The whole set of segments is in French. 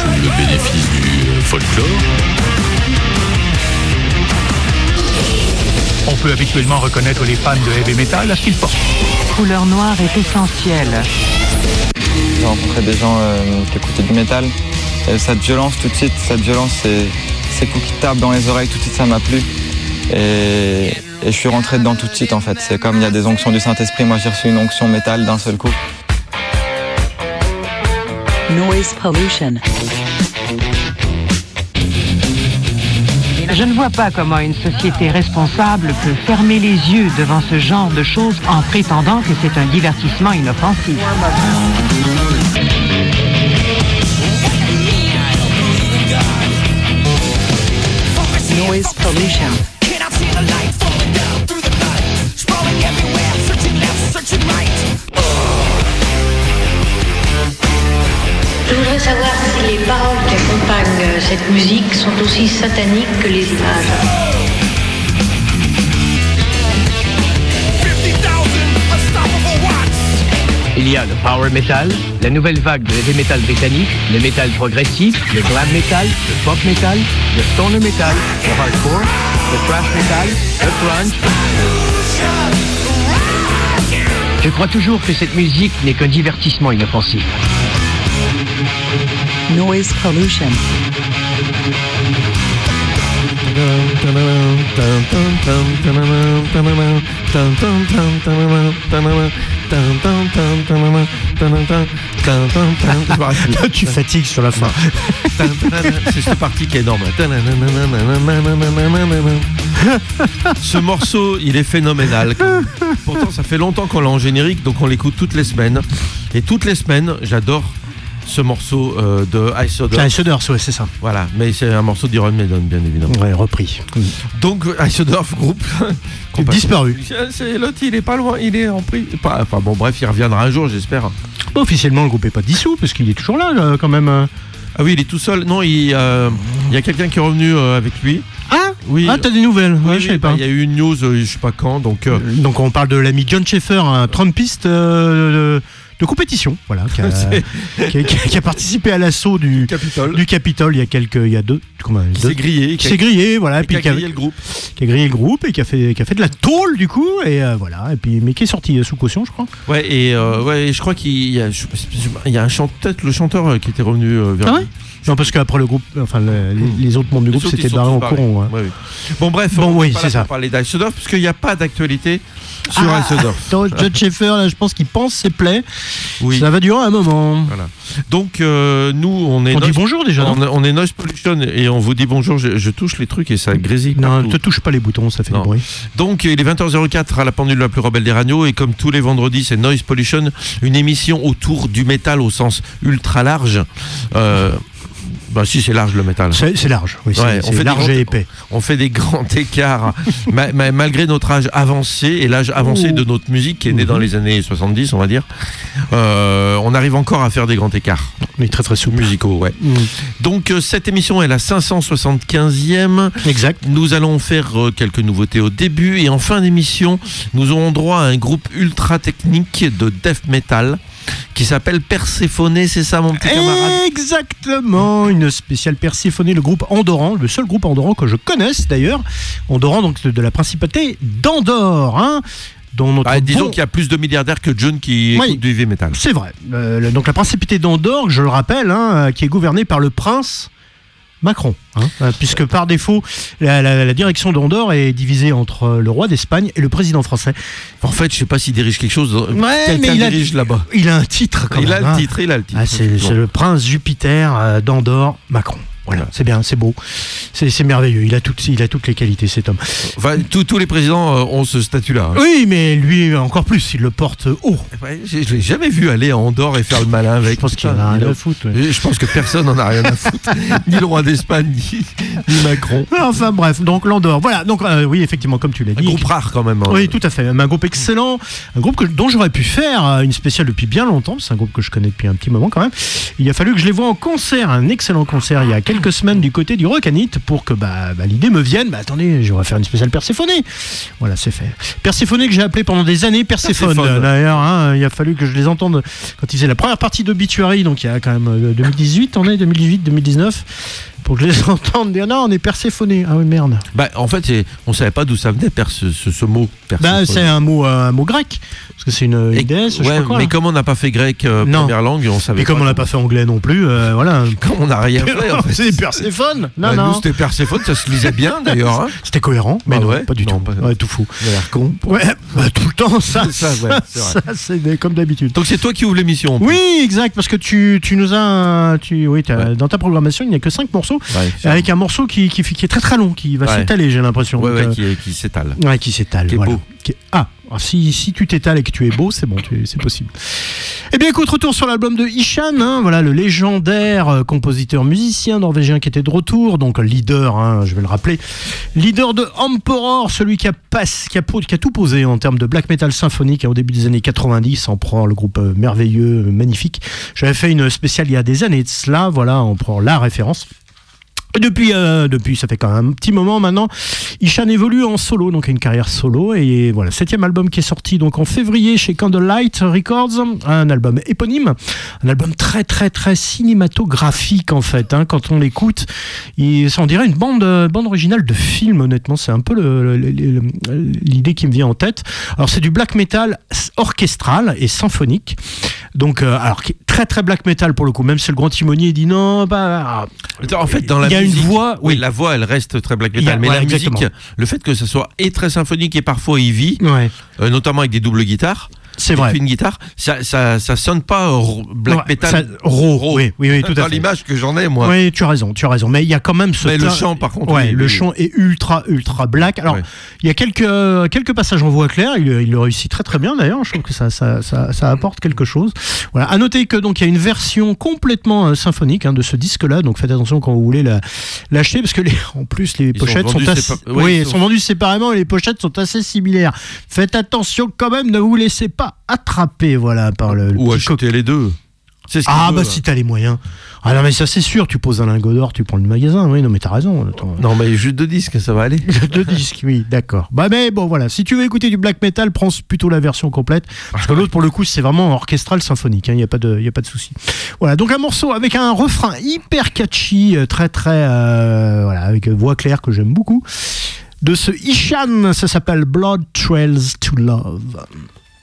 sous le bénéfice du euh, folklore. On peut habituellement reconnaître les fans de heavy metal à ce qu'ils portent. Couleur noire est essentielle. J'ai rencontré des gens euh, qui écoutaient du métal. Et cette violence, tout de suite, cette violence, c'est ces coups qui tapent dans les oreilles, tout de suite, ça m'a plu. Et, et je suis rentré dedans tout de suite, en fait. C'est comme il y a des onctions du Saint-Esprit. Moi, j'ai reçu une onction métal d'un seul coup. Noise pollution. Je ne vois pas comment une société responsable peut fermer les yeux devant ce genre de choses en prétendant que c'est un divertissement inoffensif. Noise pollution. Savoir si les paroles qui accompagnent euh, cette musique sont aussi sataniques que les images. Il y a le power metal, la nouvelle vague de heavy metal britannique, le metal progressif, le glam metal, le pop metal, le stoner metal, le hardcore, le thrash metal, le grunge. Je crois toujours que cette musique n'est qu'un divertissement inoffensif. Noise pollution. tu fatigues sur la fin. C'est cette partie qui est énorme. Ce morceau, il est phénoménal. Pourtant, ça fait longtemps qu'on l'a en générique, donc on l'écoute toutes les semaines. Et toutes les semaines, j'adore ce morceau euh, de Ice Odor. C'est Ice ouais, c'est ça. Voilà, mais c'est un morceau d'Iron Maiden, bien évidemment. Ouais, repris. Donc, Ice Odor, groupe. Disparu. C'est l'autre, il est pas loin, il est en prix. Pas- Enfin bon, bref, il reviendra un jour, j'espère. Bon, officiellement, le groupe est pas dissous, parce qu'il est toujours là, là, quand même. euh. Ah oui, il est tout seul. Non, il, euh, il y a quelqu'un qui est revenu euh, avec lui. Ah Oui. Ah, t'as des nouvelles Oui, Ouais, oui, je bah, pas. Il y a eu une news, euh, je sais pas quand, donc. euh, Donc, on parle de l'ami John Schaeffer, un trumpiste euh, de, compétition, voilà, qui a, C'est- qui a- qui a- qui a participé à l'assaut du, Capitole. du Capitole il y a quelques, il y a deux, comment, Qui s'est grillé. qui s'est grillé, voilà, et puis qui a, grillé le groupe. qui a grillé le groupe et qui a fait, qui a fait de la tôle du coup, et euh, voilà, et puis mais qui est sorti euh, sous caution, je crois. Ouais, et euh, ouais, je crois qu'il y a, je- il y a un chant, peut-être le chanteur euh, qui était revenu vers Ah lui. Non, parce qu'après le groupe, enfin le- les, les autres membres du Les groupe s'étaient barrés en courant. Ouais, oui. Bon, bref, Bon, on oui, c'est ça. parler d'Ice Odor, parce qu'il n'y a pas d'actualité sur Ah, John Schaeffer, là, je pense qu'il pense ses plaies. Oui. Ça va durer un moment. Voilà. Donc, euh, nous, on est. On dit Noise- bonjour déjà. on, est Noise Pollution et on vous dit bonjour. Je, je touche les trucs et ça grésille. Non, ne te touche pas les boutons, ça fait Non. du bruit. Donc, il est 20h04 à la pendule la plus rebelle des radios et comme tous les vendredis, c'est Noise Pollution, une émission autour du métal au sens ultra large. Euh, bah si, c'est large le métal. C'est large, oui, Ouais, on fait des large grands- et épais. On fait des grands écarts, ma- ma- malgré notre âge avancé et l'âge avancé de notre musique qui est né Mhm. dans les années 70, on va dire. Euh, on arrive encore à faire des grands écarts Mais très très souple. musicaux, ouais. Mm. Donc euh, cette émission est la 575e. Exact. Nous allons faire euh, quelques nouveautés au début et en fin d'émission, nous aurons droit à un groupe ultra technique de death metal qui s'appelle Perséphone, c'est ça mon petit camarade Exactement, une spéciale Perséphone, le groupe Andoran, le seul groupe Andoran que je connaisse d'ailleurs. Andoran, donc de la principauté d'Andorre, hein, dont notre Ah, Disons bon- qu'il y a plus de milliardaires que John qui Oui. écoute du heavy metal. C'est vrai. Euh, donc la principauté d'Andorre, je le rappelle, hein, euh, qui est gouvernée par le prince Macron, hein, euh, puisque par défaut, la, la- la direction d'Andorre est divisée entre euh, le roi d'Espagne et le président français. En fait, je sais pas s'il dirige quelque chose. Ouais, Quelqu'un mais il a- dirige là-bas. Il a un titre quand Il même. a hein. le titre, il a le titre. Ah, c'est c'est le prince Jupiter euh, d'Andorre Macron. Voilà, c'est bien, c'est beau, c'est merveilleux. Il a toutes, il a toutes les qualités cet homme. Enfin, tous- tous les présidents euh, ont ce statut-là. hein. Oui, mais lui encore plus, il le porte haut. Ouais, j'ai- je l'ai jamais vu aller à Andorre et faire le malin avec. Je pense qu'il en a rien a- à foutre. ouais. Je pense que personne n'en a rien à foutre. ni le roi d'Espagne, ni, ni Macron. Enfin bref, donc l'Andorre. Voilà, donc euh, oui, effectivement, comme tu l'as Un dit. groupe rare quand même. hein. Oui, tout à fait. Un groupe excellent, un groupe que- dont j'aurais pu faire euh, une spéciale depuis bien longtemps. C'est un groupe que je connais depuis un petit moment quand même. Il a fallu que je les vois en concert, un excellent concert il y a quelques quelques semaines du côté du Rocanite pour que bah, bah, l'idée me vienne. Bah attendez, je vais faire une spéciale Perséphone. Voilà, c'est fait. Perséphone que j'ai appelé pendant des années Perséphone. Perséphone. D'ailleurs, hein, il a fallu que je les entende quand ils faisaient la première partie d'Obituary, donc il y a quand même euh, 2018, on est 2018, 2019, pour que je les entende dire non, on est Perséphone. Ah oui, merde. Bah, en fait, on savait pas d'où ça venait, ce, mot. Bah, Perséphone. c'est un mot, euh, un mot grec, parce que c'est une, une déesse, je sais ouais, pas quoi. mais là. comme on n'a pas fait grec euh, première langue, on savait Et comme on n'a pas fait anglais non plus, euh, voilà. Comme on n'a rien fait, en fait. C'est Perséphone. Non, Bah, non. Nous, c'était Perséphone, ça se lisait bien d'ailleurs. hein. C'était cohérent, mais Bah non, ouais, pas du non, tout. pas- Ouais, tout fou. Il a l'air con. Ouais, bah, tout le temps, ça, Ça, ouais, c'est vrai. ça, c'est des- comme d'habitude. Donc c'est toi qui ouvre l'émission. Oui, exact, parce que tu, tu nous as, tu, oui, t'as- dans ta programmation, il n'y a que 5 morceaux, Ouais, c'est- avec un morceau qui, qui, qui est très très long, qui va Ouais. s'étaler, j'ai l'impression. ouais, Donc, ouais, euh, qui, s'étale. ouais, qui s'étale. Qui est voilà. beau. Qui est- Ah, ah, si, tu t'étales et que tu es beau, c'est bon, c'est possible. Eh bien, écoute, retour sur l'album de Ishan, hein, voilà, le légendaire euh, compositeur musicien norvégien qui était de retour, donc leader, hein, je vais le rappeler, leader de Emperor, celui qui a, tout posé en termes de black metal symphonique hein, au début des années 90, on prend le groupe euh, merveilleux, euh, magnifique. J'avais fait une spéciale il y a des années de cela, voilà, on prend la référence. Depuis, euh, depuis, ça fait quand même un petit moment maintenant, Ishan évolue en solo, donc a une carrière solo. Et voilà, septième album qui est sorti donc en février chez Candlelight Records, un album éponyme, un album très très très cinématographique en fait. hein. quand on l'écoute, on dirait une bande, euh, bande originale de film. Honnêtement, c'est un peu l'idée qui me vient en tête. Alors c'est du black metal orchestral et symphonique. Donc, euh, alors très très black metal pour le coup. Même si le grand timonier dit non, bah En fait, dans la a musique, une voix, oui, oui. la voix, elle reste très black a- metal, mais la musique, le fait que ça soit et très symphonique et parfois heavy, Ouais, euh, notamment avec des doubles guitares, c'est vrai. une guitare, ça, ça, ça sonne pas black Ouais, metal ça- raw, oui, oui, oui, tout à fait. l'image que j'en ai moi. Oui, tu as raison, tu as raison. Mais il y a quand même ce. Mais le chant, par contre, Ouais, oui, le oui. chant est ultra, ultra black. Alors, il y a quelques, quelques passages en voix claire. Il, il le réussit très, très bien d'ailleurs. Je trouve que ça, ça, ça, ça apporte quelque chose. Voilà. À noter que donc il y a une version complètement euh, symphonique hein, de ce disque-là. Donc faites attention quand vous voulez la- l'acheter parce que les, en plus les sont pochettes sont, vendus assez, oui, sont- sont vendues séparément et les pochettes sont assez similaires. Faites attention quand même. Ne vous laissez pas attraper, voilà, par le. le Ou petit acheter les deux. Ce ah veut, bah hein. si t'as les moyens. Ah non mais ça c'est sûr, tu poses un lingot d'or, tu prends le magasin. Oui non mais t'as raison. Attends. Non, mais juste deux disques, ça va aller. Deux disques, oui, d'accord. Bah mais bon voilà, si tu veux écouter du black metal, prends plutôt la version complète. Parce que l'autre pour le coup c'est vraiment orchestral symphonique, il n'y a pas de, y a pas de souci. Voilà, donc un morceau avec un refrain hyper catchy, euh, très très, euh, voilà, avec une voix claire que j'aime beaucoup. De ce Ishan, ça s'appelle Blood Trails to Love.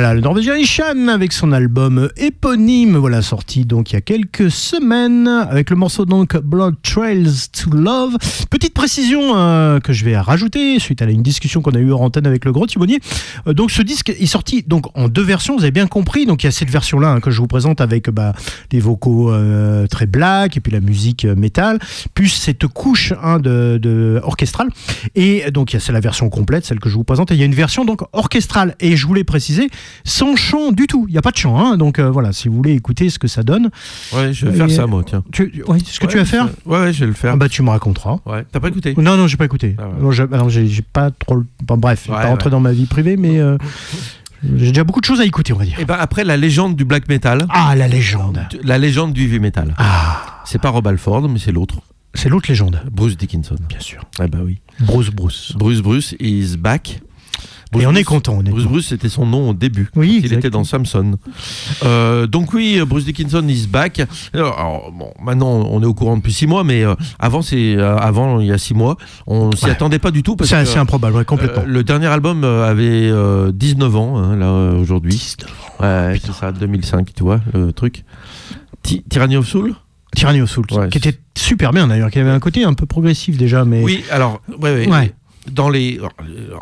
Voilà, le Norvégien Ishan avec son album éponyme, voilà, sorti donc il y a quelques semaines, avec le morceau donc Blood Trails to Love. Petite précision euh, que je vais rajouter suite à une discussion qu'on a eue en antenne avec le gros Timonier. Euh, donc ce disque est sorti donc en deux versions, vous avez bien compris. Donc il y a cette version-là hein, que je vous présente avec bah, les vocaux euh, très black et puis la musique métal, plus cette couche hein, de orchestrale. Et donc il y a c'est la version complète, celle que je vous présente. Et il y a une version donc orchestrale. Et je voulais préciser, sans chant du tout. Il n'y a pas de chant. hein. donc euh, voilà, si vous voulez écouter ce que ça donne. Ouais, je vais faire Et- ça, moi, tiens. Tu, ouais, ce que tu vas faire? Ouais, je vais le faire. Ah bah tu me raconteras. Ouais. T'as pas écouté? Non, non, j'ai pas écouté. Ah ouais. Non, j'ai pas trop. bon, bref, je pas ouais. dans ma vie privée, mais euh, j'ai déjà beaucoup de choses à écouter, on va dire. Et ben après, la légende du black metal, Ah, la légende. la légende du heavy metal. Ah, C'est pas Rob Alford, mais c'est l'autre, c'est l'autre légende, Bruce Dickinson. bien sûr. Ah bah oui. Bruce Bruce. Bruce Bruce is back. Bruce Et on est content, honnêtement. Bruce Bruce, c'était son nom au début. Oui, Il était dans Samson. Euh, donc oui, Bruce Dickinson is back. Alors, alors, bon, maintenant, on est au courant depuis six mois, mais euh, avant, c'est euh, avant, il y a six mois, on s'y Ouais. attendait pas du tout parce C'est que assez improbable, ouais, complètement. le dernier album avait euh, 19 ans, hein, là, aujourd'hui. 19 ans. Ouais, c'est ça, 2005, tu vois, le truc. Ty- Tyranny of Soul? Tyranny of Ouais, qui était super bien d'ailleurs, qui avait un côté un peu progressif déjà, mais. Oui, alors, ouais, Ouais. Dans les,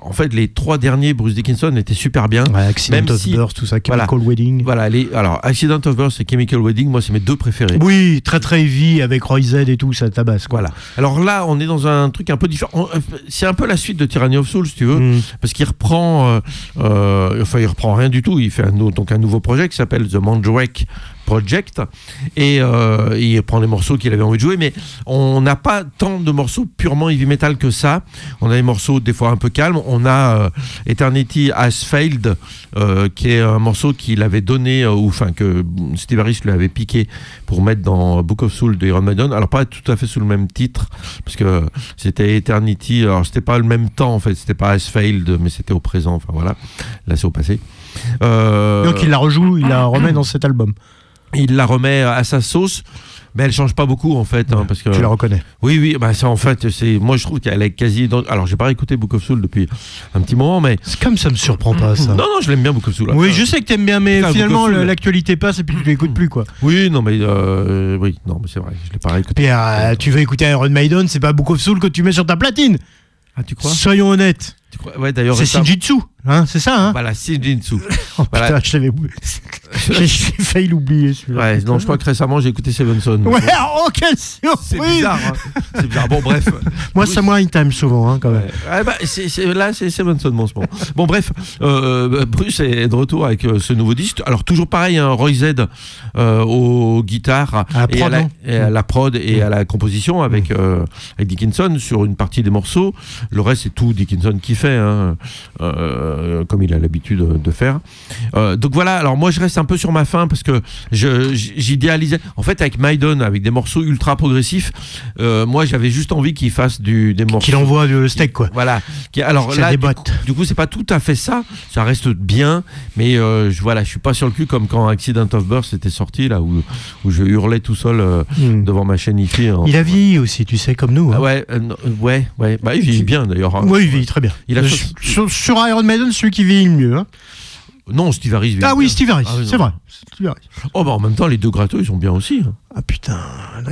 en fait, les trois derniers Bruce Dickinson étaient super bien. Ouais, Accident Même of si- Birth, tout ça, voilà. Chemical Wedding. Voilà, les, alors Accident of Birth et Chemical Wedding, moi, c'est mes deux préférés. Oui, très très heavy avec Roy Z et tout, ça tabasse. Quoi. Voilà. Alors là, on est dans un truc un peu différent. Euh, C'est un peu la suite de Tyranny of Soul, si tu veux, Mm. parce qu'il reprend, euh, euh, enfin, il reprend rien du tout. Il fait un, donc un nouveau projet qui s'appelle The Mandrake Project, et euh, il prend les morceaux qu'il avait envie de jouer. Mais on n'a pas tant de morceaux purement heavy metal que ça. On a des morceaux des fois un peu calmes. On a euh, Eternity Has Failed, euh, qui est un morceau qu'il avait donné, ou enfin que Steve Harris lui avait piqué pour mettre dans Book of Soul de Iron Maiden. Alors pas tout à fait sous le même titre, parce que c'était Eternity. Alors c'était pas le même temps en fait, c'était pas Has Failed, mais c'était au présent. Enfin voilà, là c'est au passé. Donc il la rejoue, il la remet dans cet album. Il la remet à sa sauce. Mais elle change pas beaucoup en fait, hein, parce que Tu la reconnais. oui, oui, bah ça en fait, c'est moi je trouve qu'elle est quasi. dans- Alors j'ai pas écouté Book of Soul depuis un petit moment, mais C'est comme ça me surprend pas ça. non, non, je l'aime bien Book of Soul. Oui, je sais que t'aimes bien, mais Putain, finalement l'actualité passe et puis tu l'écoutes plus quoi. Oui, non, mais euh, oui, non, mais c'est vrai, je l'ai pas réécouté. Puis euh, tu veux écouter Iron Maiden, c'est pas Book of Soul que tu mets sur ta platine. Ah, tu crois? Soyons honnêtes. Tu crois? Ouais, d'ailleurs. C'est Shinjitsu, hein, c'est ça, hein Voilà, Shinjitsu. Oh voilà. putain, je l'avais oublié. J'ai failli l'oublier celui-là. Ouais, non, je crois que récemment j'ai écouté Sevenson. Ouais, oh quelle C'est surprise bizarre. hein. C'est bizarre. Bon, bref. Moi, Oui, ça moi, il time souvent, hein, quand même. Ouais. Ah bah, c'est- c'est- là, c'est Sevenson en ce moment. Bon, bref, euh, Bruce est de retour avec euh, ce nouveau disque. Alors, toujours pareil, hein, Roy Z euh, aux guitares À la et, à la, non et à la prod et à la composition avec, euh, avec Dickinson sur une partie des morceaux. Le reste, c'est tout Dickinson qui fait, hein, euh, comme il a l'habitude de, faire. Euh, donc voilà, alors moi, je reste un peu sur ma faim parce que j'idéalisais. En fait, avec Maiden, avec des morceaux ultra progressifs, euh, moi, j'avais juste envie qu'il fasse du, des morceaux. Qu'il envoie le steak, quoi. Voilà. Alors Ça là, du coup, du coup, c'est pas tout à fait ça. Ça reste bien, mais euh, je, voilà, je suis pas sur le cul comme quand Accident of Birth était sorti là où, où je hurlais tout seul euh, Hmm. devant ma chaîne IFI. hein. Il a vieilli aussi, tu sais, comme nous. Ah hein. ouais, euh, non, ouais, ouais. Bah, il vieillit bien d'ailleurs. hein. Oui, il vieillit très bien. Il a Euh, sur, sur Iron Maiden, celui qui vieillit le mieux. hein. Non, Steve Harris. Ah oui. Steve Harris, Ah oui, c'est vrai. Steve Harris. Oh bah en même temps, les deux gratteux, ils sont bien aussi. hein. Ah putain,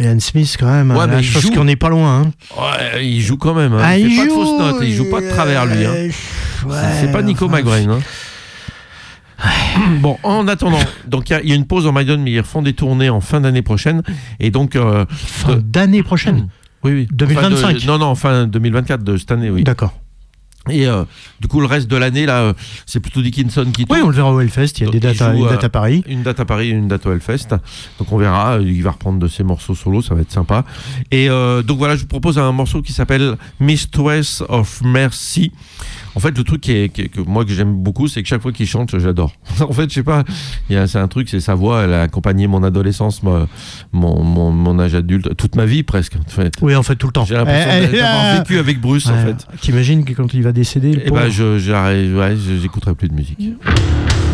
Ian Smith quand même. Ouais, là, mais je il pense joue. qu'on n'est pas loin. hein. Ouais, il joue quand même. hein. Ah, il, fait pas de joue, fausses notes, il joue pas de travers lui. hein. C'est- ouais, c'est pas Nico enfin, McBrain. hein. Bon, en attendant, donc il y a- il y, a une pause en Maiden, mais ils refont des tournées en fin d'année prochaine. Et donc, euh, Fin d'année prochaine? oui, oui. 2025. Enfin, de- non, non, fin 2024 de cette année, oui. D'accord. Et euh, du coup, le reste de l'année, là, euh, c'est plutôt Dickinson qui Oui, tourne. on le verra au Hellfest. Il y a Donc, des dates, à, joue, une date à Paris. Une date à Paris et une date au Hellfest. Donc on verra, il va reprendre de ses morceaux solo, ça va être sympa. Et euh, donc voilà, je vous propose un morceau qui s'appelle Mistress of Mercy. En fait, le truc qui est, qui est- que moi que j'aime beaucoup, c'est que chaque fois qu'il chante, j'adore. en fait, je sais pas, c'est un truc, c'est sa voix, elle a accompagné mon adolescence, mon, mon, mon- mon âge adulte, toute ma vie presque. En fait. Oui, en fait, tout le temps. J'ai l'impression Eh, eh, d'avoir ah. vécu avec Bruce, en fait. T'imagines que quand il va décéder, le Et ben, ouais, j'écouterai plus de musique. Mistress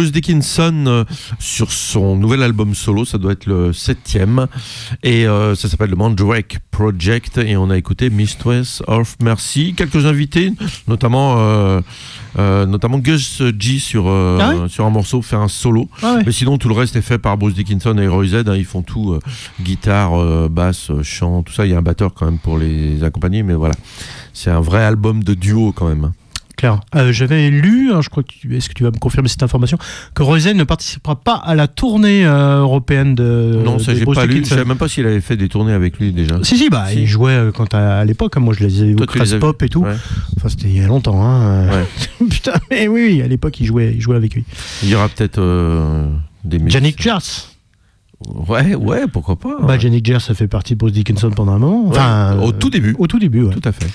Bruce Dickinson euh, sur son nouvel album solo, ça doit être le septième, et euh, ça s'appelle le Mandrake Project, et on a écouté Mistress of Mercy, quelques invités, notamment, euh, euh, notamment Gus G sur, Ah sur un morceau, fait un solo, Ah mais sinon tout le reste est fait par Bruce Dickinson et Roy Z, hein, ils font tout, guitare, basse, chant, tout ça, il y a un batteur quand même pour les accompagner, mais voilà, c'est un vrai album de duo quand même. Euh, J'avais lu, hein, je crois que est-ce que tu vas me confirmer cette information, que Rosen ne participera pas à la tournée euh, européenne de. non, ça j'ai Bruce pas lu, je savais même pas s'il avait fait des tournées avec lui déjà. Si, si, bah, Si. il jouait euh, quand à, à l'époque, hein, moi je les ai Toi, au Crash. Pop et tout. Ouais. Enfin, c'était il y a longtemps. Hein. Ouais. Putain, mais oui, oui, à l'époque, il jouait, il jouait avec lui. Il y aura peut-être des. Yannick Jers. Ouais, ouais, pourquoi pas. Bah. Yannick Jers, ça fait partie de Bruce Dickinson pendant un moment. Enfin, Ouais, au tout début. Au tout début, ouais. Tout à fait.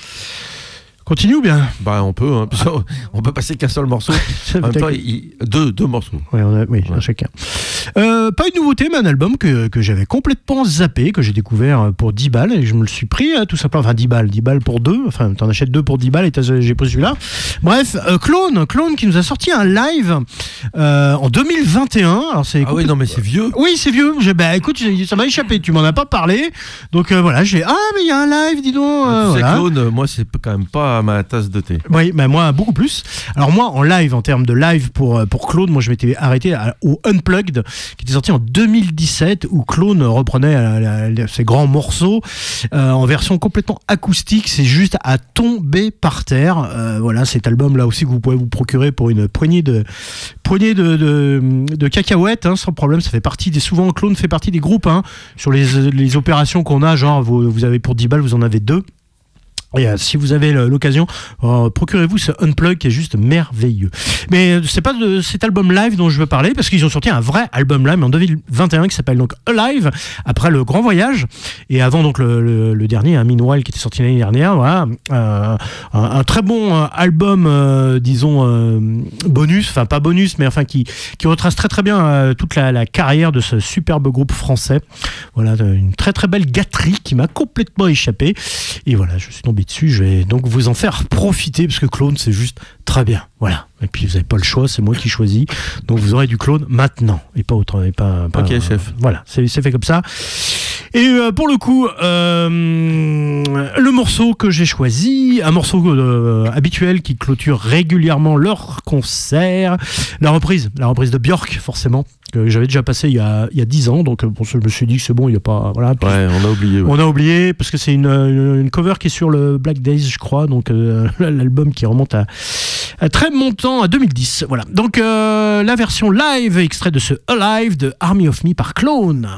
Continue ou bien Bah, on peut, hein, qu'on- on peut passer qu'un seul morceau. Ça En même fait temps, que- il- deux, deux morceaux. Ouais, on a- oui, Ouais. chacun. Euh, pas une nouveauté, mais un album que, que j'avais complètement zappé, que j'ai découvert pour 10 balles, et je me le suis pris, hein, tout simplement. Enfin, 10 balles, 10 balles pour deux. Enfin, t'en achètes deux pour 10 balles et j'ai pris celui-là. Bref, euh, Clone, Clone qui nous a sorti un live euh, en 2021. Alors, c'est Ah oui, non, mais c'est vieux. oui, c'est vieux. J'ai- Bah écoute, ça m'a échappé. Tu m'en as pas parlé. Donc voilà, j'ai. Ah, mais il y a un live, dis donc. tu sais, voilà. Claude, euh, moi, c'est quand même pas ma tasse de thé. Oui, bah moi beaucoup plus. Alors moi en live, en termes de live pour, euh, pour Claude, moi je m'étais arrêté au Unplugged qui était sorti en 2017 où Claude reprenait euh, ses grands morceaux euh, en version complètement acoustique. C'est juste à tomber par terre. Voilà, cet album là aussi que vous pouvez vous procurer pour une poignée de poignée de, cacahuètes hein, sans problème. Ça fait partie des souvent Claude fait partie des groupes hein, sur les, les opérations qu'on a. Genre vous, vous avez pour 10 balles, vous en avez deux. Euh, si vous avez le- l'occasion, euh, procurez-vous ce Unplug qui est juste merveilleux. Mais euh, c'est pas de cet album live dont je veux parler parce qu'ils ont sorti un vrai album live en 2021 qui s'appelle donc Alive après le Grand Voyage et avant donc le, le- le dernier, un Meanwhile qui était sorti l'année dernière. Voilà, Euh, un, très bon euh, album, euh, disons euh, bonus, enfin pas bonus, mais enfin qui qui retrace très très bien euh, toute la, la carrière de ce superbe groupe français. Voilà, une très très belle gâterie qui m'a complètement échappé. Et voilà, je suis tombé dessus. Je vais donc vous en faire profiter parce que clone, c'est juste très bien. Voilà. Et puis vous n'avez pas le choix, c'est moi qui choisis. Donc vous aurez du clone maintenant et pas autre. Et pas, pas- Ok, chef. Voilà, c'est c'est fait comme ça. Et euh, pour le coup, euh, le morceau que j'ai choisi, un morceau euh, habituel qui clôture régulièrement leur concert, la reprise, la reprise de Björk, forcément, que j'avais déjà passé il y a, il y a 10 ans. Donc euh, bon, je me suis dit que c'est bon, il n'y a pas. Voilà. Puis, Ouais, on a oublié. ouais. on a oublié parce que c'est une, une, une cover qui est sur le Black Days, je crois, donc euh, l'album qui remonte à, à très montant à 2010. Voilà. Donc euh, la version live extrait de ce Alive de Army of Me par Clone.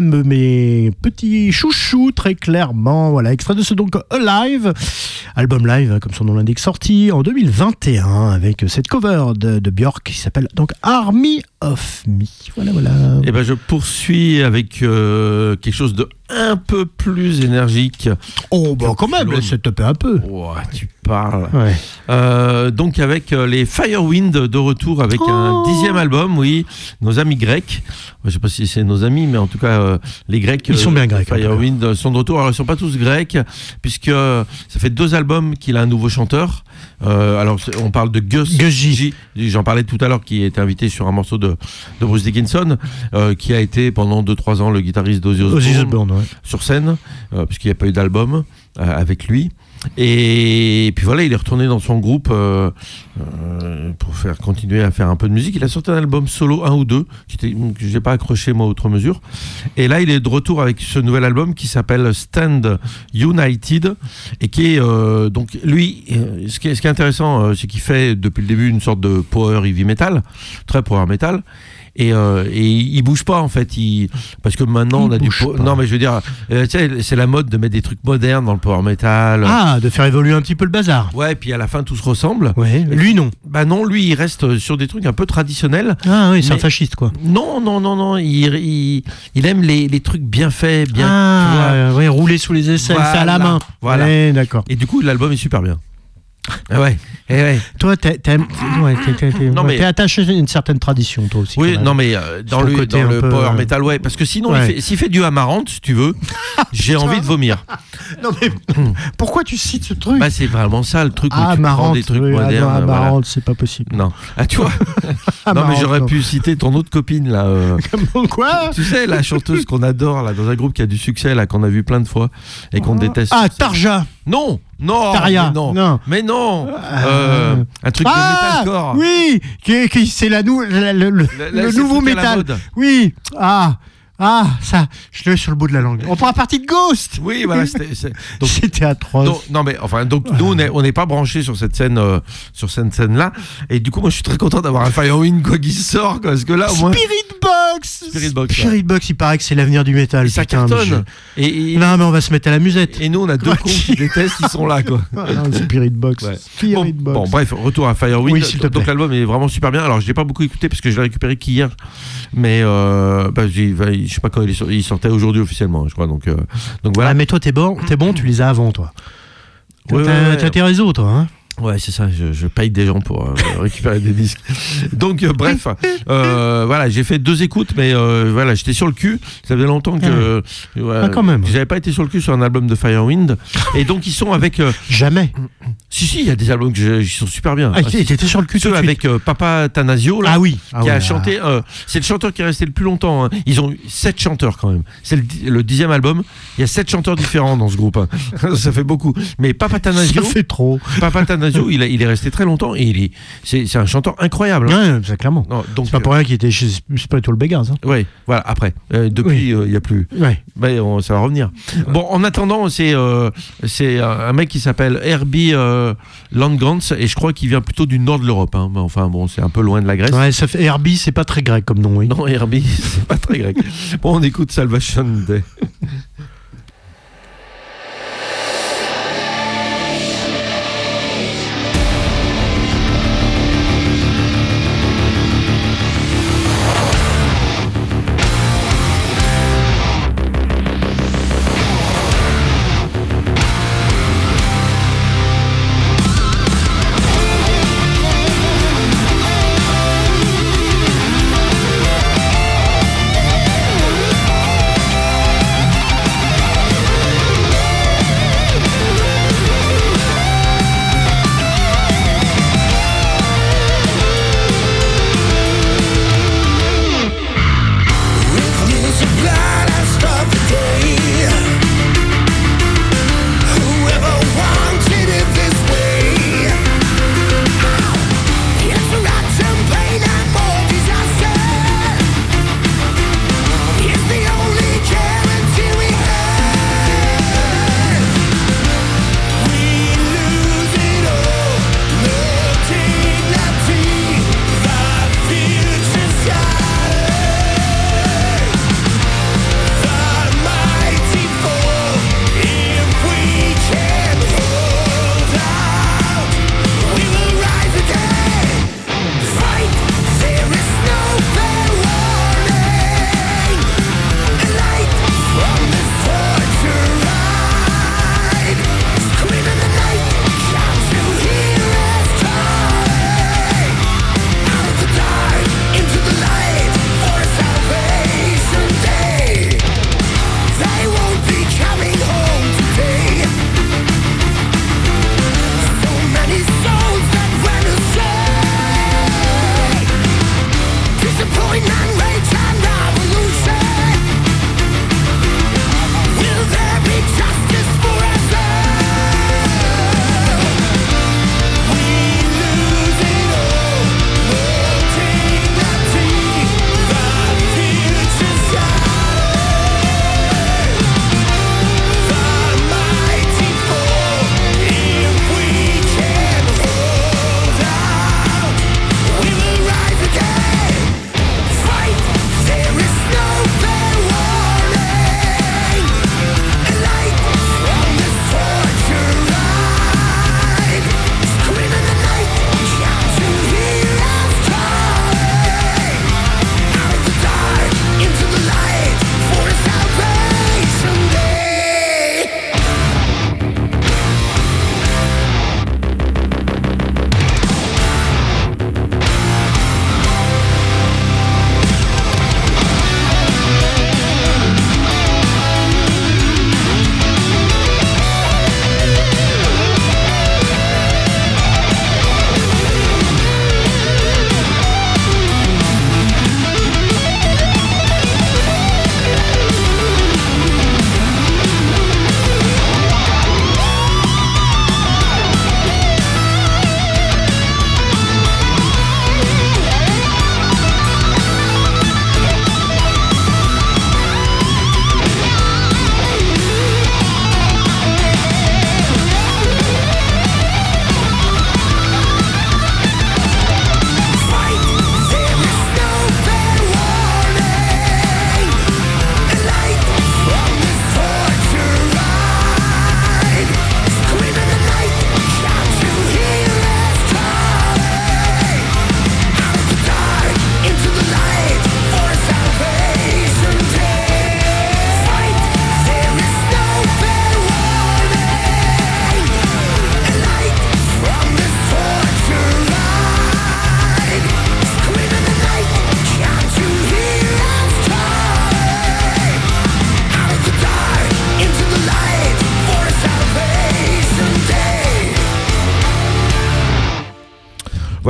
Mes petits chouchous, très clairement. Voilà, extrait de ce donc Alive, album live, comme son nom l'indique, sorti en 2021 avec cette cover de, Björk qui s'appelle donc Army of Me. Voilà, voilà. Et ben je poursuis avec euh, quelque chose de un peu plus énergique. Oh, bah quand même, c'est topé un peu. Ouah, tu parles. Ouais. Euh, donc avec euh, les Firewind de retour avec un Oh. dixième album, oui, nos amis grecs. Je sais pas si c'est nos amis, mais en tout cas euh, les Grecs. Ils sont bien grecs. Firewind euh, sont de retour. Alors ils sont pas tous grecs, puisque euh, ça fait deux albums qu'il a un nouveau chanteur. Euh, alors on parle de Gus, Gus. J'en parlais tout à l'heure, qui était invité sur un morceau de, de Bruce Dickinson, euh, qui a été pendant 2-3 ans le guitariste d'Ozzy Osbourne Ozzy Osbourne, ouais. sur scène, euh, puisqu'il n'y a pas eu d'album avec lui. Et puis voilà, il est retourné dans son groupe euh, euh, pour faire continuer à faire un peu de musique. Il a sorti un album solo, un ou deux, qui était, que j'ai pas accroché moi outre mesure. Et là, il est de retour avec ce nouvel album qui s'appelle Stand United et qui est euh, donc lui. Ce qui est, ce qui est intéressant, c'est qu'il fait depuis le début une sorte de power heavy metal, très power metal. Et, euh, et il bouge pas en fait, il... parce que maintenant Il on a du pas. non mais je veux dire, euh, tu c'est la mode de mettre des trucs modernes dans le power metal. Ah, de faire évoluer un petit peu le bazar. Ouais, puis à la fin tout se ressemble. Ouais, lui non. Bah non, lui il reste sur des trucs un peu traditionnels. Ah oui, c'est un fasciste quoi. Non, non, non, non, il, il, il aime les, les trucs bien faits, bien. tu vois. ah, euh, ouais, rouler sous les aisselles, Voilà, c'est à la main. voilà. Ouais, d'accord. Et du coup l'album est super bien. Ah ouais, eh ouais. Toi, t'es ouais, attaché à une certaine tradition, toi aussi. Oui, non mais euh, dans le, dans le peu, power euh, metal, ouais, parce que sinon, il Ouais. fait- s'il fait du amarante, si tu veux, j'ai envie de vomir. Non, mais pourquoi tu cites ce truc? Bah c'est vraiment ça le truc où Ah, tu prends marrante, des trucs oui, ah, non, ah, voilà. c'est pas possible. Non, ah tu vois? Ah, non mais j'aurais pu citer ton autre copine là. euh, Quoi? Tu sais la chanteuse qu'on adore là dans un groupe qui a du succès là qu'on a vu plein de fois et qu'on déteste. Ah, Tarja Non, non, Taria, mais non, non. mais non. Ah. Euh, un truc de Ah metalcore. Oui qui, qui- C'est la nou- la- le, nouveau métal. Oui Ah Ah, ça, je l'ai sur le bout de la langue. On prend la partie de Ghost Oui, voilà. c'était- atroce. Donc, non mais enfin donc nous on est on n'est pas branché sur cette scène euh, sur cette scène là et du coup moi je suis très content d'avoir un Firewind quoi qui sort quoi, parce que là au moins Spirit Box Spirit Box, ouais. Spirit Box, il paraît que c'est l'avenir du métal. et ça putain, mais cartonne et, Non, mais on va se mettre à la musette. et nous on a deux cons qui détestent ils sont là quoi. Ah, non, Spirit Box. Ouais. Spirit Bon, Box. bon, bref, retour à Firewind. Oui, s'il te Donc l'album est vraiment super bien. Alors je l'ai pas beaucoup écouté parce que je l'ai récupéré qu'hier, mais euh, bah, bah, je sais pas quand il, est il sortait aujourd'hui officiellement, je crois. Donc euh, donc Voilà, voilà. mais toi, t'es bon, t'es bon, tu les as avant, toi. T'as Ouais, ouais, ouais. tes réseaux, toi. Hein Ouais, c'est ça, je, je paye des gens pour euh, récupérer des disques. Donc, euh, bref, euh, voilà, j'ai fait deux écoutes, mais voilà, j'étais sur le cul. Ça faisait longtemps que, ouais, Ah, quand même. j'avais pas été sur le cul sur un album de Firewind. Et donc, ils sont avec. Jamais. si, si, il y a des albums qui sont super bien. Ah, t'étais sur le cul tout Ceux suite. avec Papa Tanasio, là, Ah oui. Ah qui oui, a ah. chanté. euh, c'est le chanteur qui est resté le plus longtemps. hein. Ils ont eu sept chanteurs quand même. C'est le, di- le dixième album. Il y a sept chanteurs différents dans ce groupe. hein. Ça fait beaucoup. Mais Papa Tanasio, Ça fait trop. Papa Tanasio, il, a- il est resté très longtemps et il est, c'est, c'est un chanteur incroyable. hein. Ouais, clairement. Non, donc, C'est pas pour rien qu'il était chez Spiritual Beggars. Hein. euh, ouais, voilà. Après, Euh, depuis, euh, il y a plus. Ouais. On- ça va revenir. Bon, en attendant, c'est euh, c'est un mec qui s'appelle Herbie euh, Landgrants et je crois qu'il vient plutôt du nord de l'Europe. hein. Enfin bon, c'est un peu loin de la Grèce. Ouais, ça fait Herbie, c'est pas très grec comme nom, oui. Non, Herbie, c'est pas très grec. Bon, on écoute Salvation Day.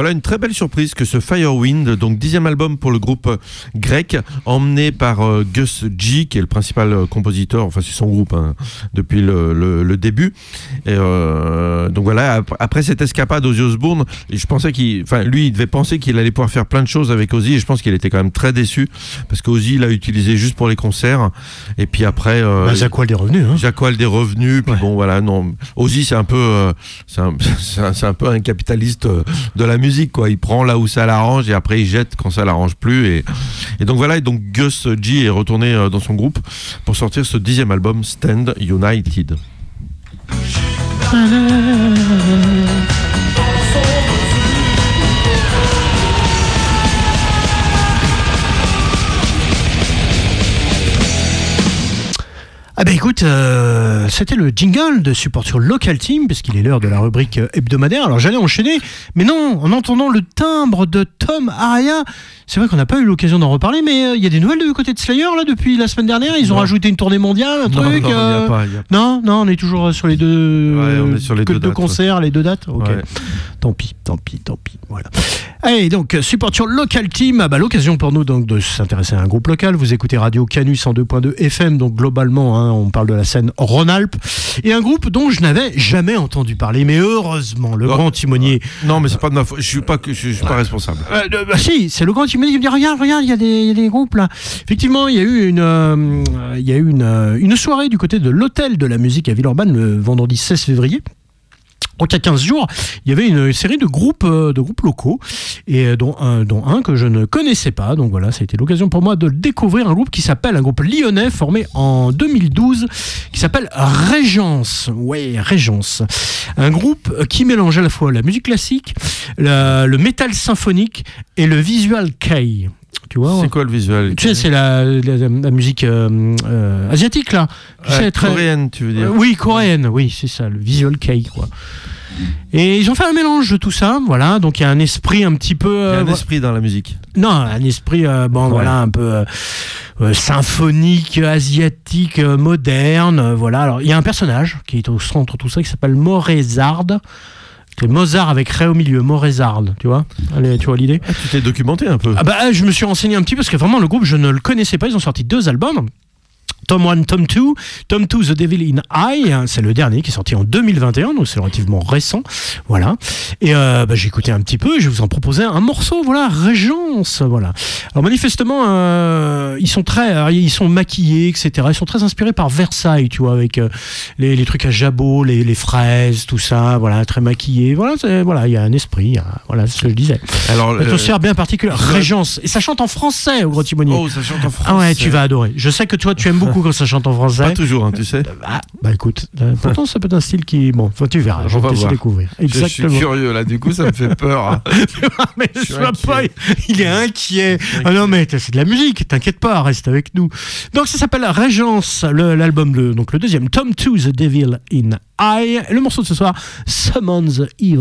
Voilà une très belle surprise que ce Firewind, donc dixième album pour le groupe grec, emmené par euh, Gus G, qui est le principal euh, compositeur, enfin c'est son groupe hein, depuis le, le- le début. Et, euh, donc voilà, ap- après cette escapade Ozzy Osbourne, je pensais qu'il, enfin lui, il devait penser qu'il allait pouvoir faire plein de choses avec Ozzy, et je pense qu'il était quand même très déçu parce qu'Ozzy l'a utilisé juste pour les concerts. Et puis après, Bah, Zach Wild est revenu. Hein. Jacques Wild des revenus, puis bon voilà, non. Ozzy c'est un peu, c'est un, un, peu un capitaliste de la musique Il prend là où ça l'arrange et après il jette quand ça l'arrange plus et, et donc voilà. Et donc Gus G est retourné euh, dans son groupe pour sortir ce dixième album Stand United. Ah ben écoute, euh, c'était le jingle de support sur Local Team, puisqu'il est l'heure de la rubrique hebdomadaire. Alors j'allais enchaîner, mais non, en entendant le timbre de Tom Araya, c'est vrai qu'on n'a pas eu l'occasion d'en reparler, mais euh, il y a des nouvelles du côté de Slayer là depuis la semaine dernière. Ils ont Non. rajouté une tournée mondiale, un Non, truc. non, il y a euh, pas, il y a pas. non, non, on est toujours euh, sur les deux, Ouais, on est sur les que deux dates, concerts, les deux dates. Ok. Ouais. Tant pis, tant pis, tant pis. Voilà. Allez, donc, support sur Local Team. Ah bah, l'occasion pour nous donc, de s'intéresser à un groupe local. Vous écoutez Radio Canus en 2.2 FM, donc globalement, hein, on parle de la scène Rhône-Alpes. Et un groupe dont je n'avais jamais entendu parler, mais heureusement, le Oh, grand timonier. Non mais c'est pas de ma faute. Je suis pas je suis pas responsable. Bah, si, c'est le grand timonier qui me dit Regarde, regarde, il y, a des- il y a des groupes là. Effectivement, il y a eu une, euh, euh, une soirée du côté de l'hôtel de la musique à Villeurbanne le vendredi 16 février. Donc il y a 15 jours, il y avait une série de groupes, euh, de groupes locaux, et euh, dont un, que je ne connaissais pas. Donc voilà, ça a été l'occasion pour moi de découvrir un groupe qui s'appelle, un groupe lyonnais formé en 2012, qui s'appelle Régence. Ouais, Régence. Un groupe qui mélange à la fois la musique classique, la- le métal symphonique et le visual kei. Tu vois C'est quoi le visuel tu sais, c'est la, la- la musique euh, euh, asiatique, là. Tu sais, très- coréenne, tu veux dire euh, oui, coréenne, oui, c'est ça, le visual kei, quoi. Et ils ont fait un mélange de tout ça, voilà. Donc il y a un esprit un petit peu. Il y a un esprit dans la musique. non, un esprit, euh, bon, Ouais. voilà, un peu euh, symphonique, asiatique, moderne, voilà. Alors il y a un personnage qui est au centre de tout ça qui s'appelle Morézard. C'est Mozart avec Ré au milieu, Morézard, tu vois Allez, tu vois l'idée Ah, tu t'es documenté un peu. ah bah, je me suis renseigné un petit peu parce que vraiment le groupe je ne le connaissais pas. Ils ont sorti deux albums. Tom 1, Tom 2, Tom 2, The Devil in Eye, hein, c'est le dernier qui est sorti en 2021, donc c'est relativement récent, voilà. Et euh, bah, j'ai écouté un petit peu, je vais vous en proposer un morceau, voilà, Régence, voilà. Alors manifestement, euh, ils sont très, alors, ils sont maquillés, etc. Ils sont très inspirés par Versailles, tu vois, avec euh, les, les trucs à jabot, les, les fraises, tout ça, voilà, très maquillés. Voilà, voilà, il y a un esprit, voilà, c'est ce que je disais. Alors, euh, atmosphère bien particulière. Régence. Et ça chante en français au Gros Timonier. oh, ça chante en français. ah ouais, tu vas adorer. Je sais que toi, tu aimes beaucoup quand ça chante en français. Pas toujours, hein, tu sais. Ah, bah écoute, euh, pourtant ça peut être un style qui. Bon, tu verras. On Je vais va te découvrir. Je suis Exactement. curieux là, du coup ça me fait peur. mais Je sois pas. Il est inquiet. Ah non, mais c'est de la musique. T'inquiète pas, reste avec nous. Donc ça s'appelle Régence, le- l'album, de- donc le deuxième, Tom 2, The Devil in Eye. Et le morceau de ce soir, Summon the Evil.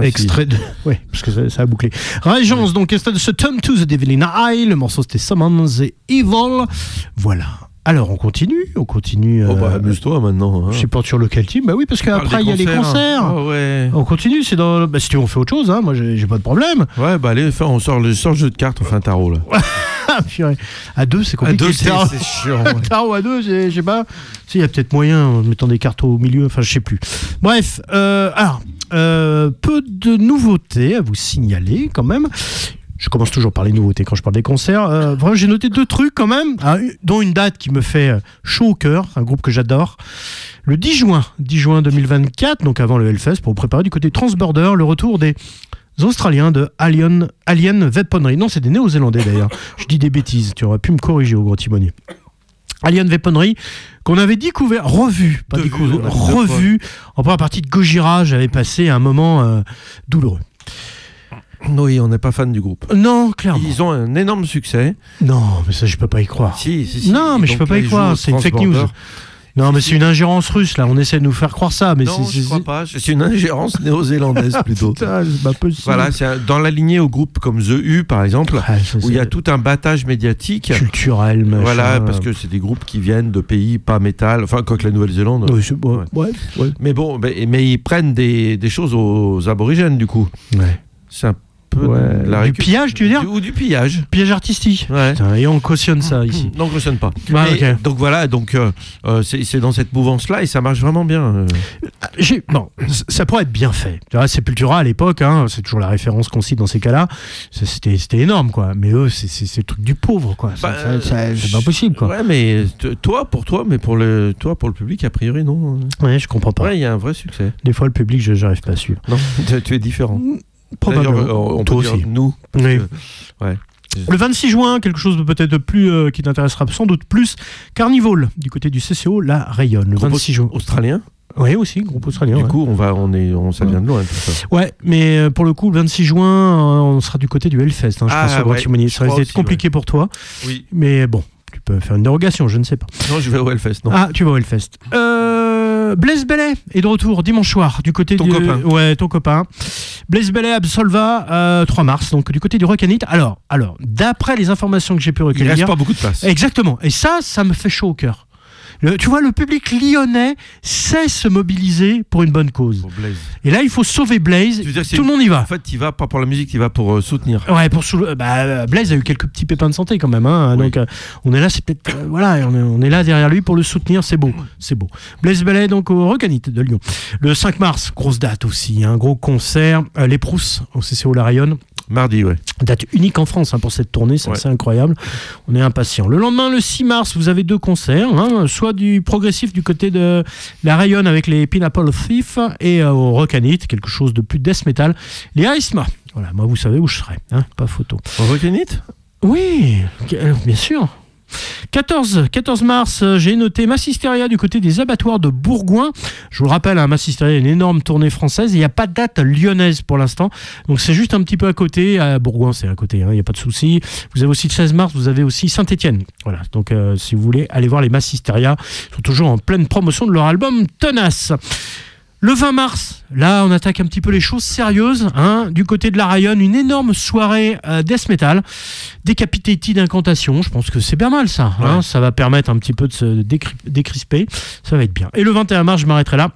Merci. Extrait de. Oui, parce que ça, ça a bouclé. Régence, donc, extrait de ce Turn to the Devil in Eye. Le morceau, c'était Summons et Evil. Voilà. Alors, on continue. On continue. Oh, bah, euh, amuse-toi maintenant. hein. je sais pas sur lequel team. Bah oui, parce qu'après, il y a les concerts. Ah ouais. On continue. C'est dans. Bah, si tu veux, on fait autre chose. Hein. Moi, j'ai j'ai pas de problème. Ouais, bah allez, on sort le, sort le jeu de cartes, on fait un tarot là. Ah, purée. À deux, c'est À compliqué. deux, le c'est tarot. c'est chiant. ouais. Tarot à deux, j'ai- je sais pas. Si, il y a peut-être moyen en mettant des cartes au milieu, enfin, je sais plus. Bref, euh, alors, euh, peu de nouveautés à vous signaler quand même. Je commence toujours par les nouveautés quand je parle des concerts. Euh, vraiment, j'ai noté deux trucs quand même, hein, dont une date qui me fait euh, chaud au cœur, un groupe que j'adore. Le 10 juin, 10 juin 2024, donc avant le Hellfest, pour vous préparer du côté Transborder, le retour des Australiens de Alien, Alien Weaponry. Non, c'est des Néo-Zélandais d'ailleurs. Je dis des bêtises, tu aurais pu me corriger au grand timonier. Alien Weaponry, qu'on avait découvert, revu, pas découvert, revu en première partie de Gojira. J'avais passé un moment euh, douloureux. Oui, on n'est pas fan du groupe. Non, clairement. Ils ont un énorme succès. Non, mais ça, je peux pas y croire. Si, si, si. Non, mais je Donc peux pas y croire, c'est une fake news. Non, mais c'est une ingérence russe, là. On essaie de nous faire croire ça, mais Non, c'est. je crois pas. C'est une ingérence néo-zélandaise plutôt. Putain, c'est pas possible. Voilà, c'est un- dans la lignée au groupe comme The U par exemple, ça, où il y a tout un battage médiatique. culturel, machin. Voilà, parce que c'est des groupes qui viennent de pays pas métal, enfin, quoi que la Nouvelle-Zélande. Oui, c'est- ouais, ouais, ouais. Mais bon, mais, mais ils prennent des, des choses aux aborigènes, du coup. Ouais. C'est un peu Ouais. de la Du pillage, tu veux dire Ou du pillage. Piège artistique. Ouais. Putain, et on cautionne ça ici. Non, on cautionne pas. Ah, Mais- ok. Donc voilà, donc euh, euh, c'est c'est dans cette mouvance-là et ça marche vraiment bien. euh. J'ai- Bon, ça pourrait être bien fait. Vois, Sepultura à l'époque, hein, c'est toujours la référence qu'on cite dans ces cas-là. C'était énorme, quoi. Mais eux, c'est- c'est c'est le truc du pauvre, quoi. Bah, C'est pas possible, quoi. Ouais, mais toi, pour toi, mais pour le, toi, pour le public, a priori, non. Ouais, je comprends pas. Ouais, il y a un vrai succès. Des fois, le public, je j'arrive pas à suivre. Non, tu es différent. Probablement. On, Toi peut dire aussi. nous. parce Oui. que- ouais. Le 26 juin, quelque chose de peut-être plus euh, qui t'intéressera sans doute plus. Carnival, du côté du CCO, la rayonne. Le Groupe 26 juin. Australien. Oui, aussi, groupe australien. Du ouais. coup, on va, on est, on, ça vient de loin tout ça. Ouais, mais euh, pour le coup, le 26 juin, euh, on sera du côté du Hellfest, hein, je Ah, pense, au ouais, Ça risque d'être compliqué pour toi, Oui. mais bon, tu peux faire une dérogation, je ne sais pas. Non, je vais au Hellfest. Non. Ah, tu vas au Hellfest. Euh, Blaise Bellet est de retour dimanche soir du côté Ton du copain. ouais ton copain. Blaise Bellet Absolva euh, 3 mars donc du côté du Hit. Alors alors d'après les informations que j'ai pu Il recueillir, reste pas beaucoup de place. exactement. Et ça ça me fait chaud au cœur. Le- tu vois, le public lyonnais sait se mobiliser pour une bonne cause. Blaze. Et là, il faut sauver Blaze. Tout le monde y va. En fait, tu vas pas pour la musique, tu vas pour euh, soutenir. Ouais, pour sou- bah, Blaise a eu quelques petits pépins de santé quand même, hein, Oui. donc euh, on est là, c'est peut-être euh, voilà, on est, on est là derrière lui pour le soutenir, c'est beau, c'est beau. Blaise Bellet donc au Recanite de Lyon. Le 5 mars, grosse date aussi, un gros concert, euh, les Prousses au CCO La Rayonne, Mardi, ouais. date unique en France hein, pour cette tournée, c'est Ouais. assez incroyable. On est impatient. Le lendemain, le 6 mars, vous avez deux concerts, hein, soit du progressif du côté de La Rayonne avec les Pineapple Thief et euh, au Recanite, quelque chose de plus death metal, les Aisma. Voilà, moi vous savez où je serai, hein, pas photo. Au Rock'n'It Oui, euh, bien sûr. 14, 14 mars, euh, j'ai noté Massisteria du côté des abattoirs de Bourgoin. Je vous le rappelle, hein, Massisteria est une énorme tournée française. Il n'y a pas de date lyonnaise pour l'instant. Donc c'est juste un petit peu à côté. À Bourgoin, c'est à côté, hein, il n'y a pas de souci. Vous avez aussi le 16 mars, vous avez aussi Saint-Etienne. Voilà, donc euh, si vous voulez aller voir les Massisteria, ils sont toujours en pleine promotion de leur album Tenace. Le 20 mars, là, on attaque un petit peu les choses sérieuses. hein. Du côté de la Rayonne, une énorme soirée euh, death metal, Decapitated d'incantation. Je pense que c'est bien mal ça. hein. Ouais. Ça va permettre un petit peu de se décri- décrisper. Ça va être bien. Et le 21 mars, je m'arrêterai là.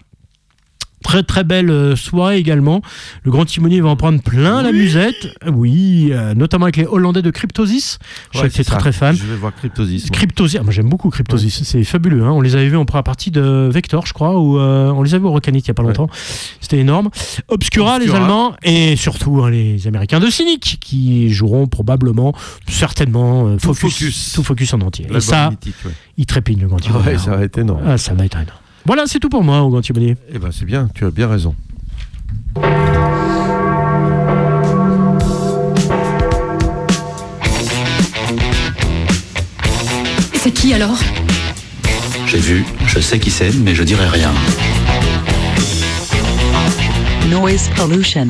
Très très belle euh, soirée également. Le grand timonier va en prendre plein la musette. Oui, euh, notamment avec les Hollandais de Cryptosis. Je es très très fan. Je vais voir Cryptosis. moi. Cryptosis, ah, moi j'aime beaucoup Cryptosis, c'est fabuleux. hein. On les avait vus en première partie de Vector, je crois, ou euh, on les a vus au Rocanite il y a pas Ouais. longtemps. C'était énorme. Obscura, les. Allemands, et surtout hein, les Américains de Cynic, qui joueront probablement, certainement, euh, Tout focus, focus. tout focus en entier. Et ça, mythique, il trépigne le grand Ah timonier. ouais, ça va être énorme. Ah, ça va être énorme. Voilà, c'est tout pour moi au grand timonier. Eh ben, c'est bien, tu as bien raison. C'est qui alors? J'ai vu, je sais qui c'est, mais je dirai rien. Noise pollution.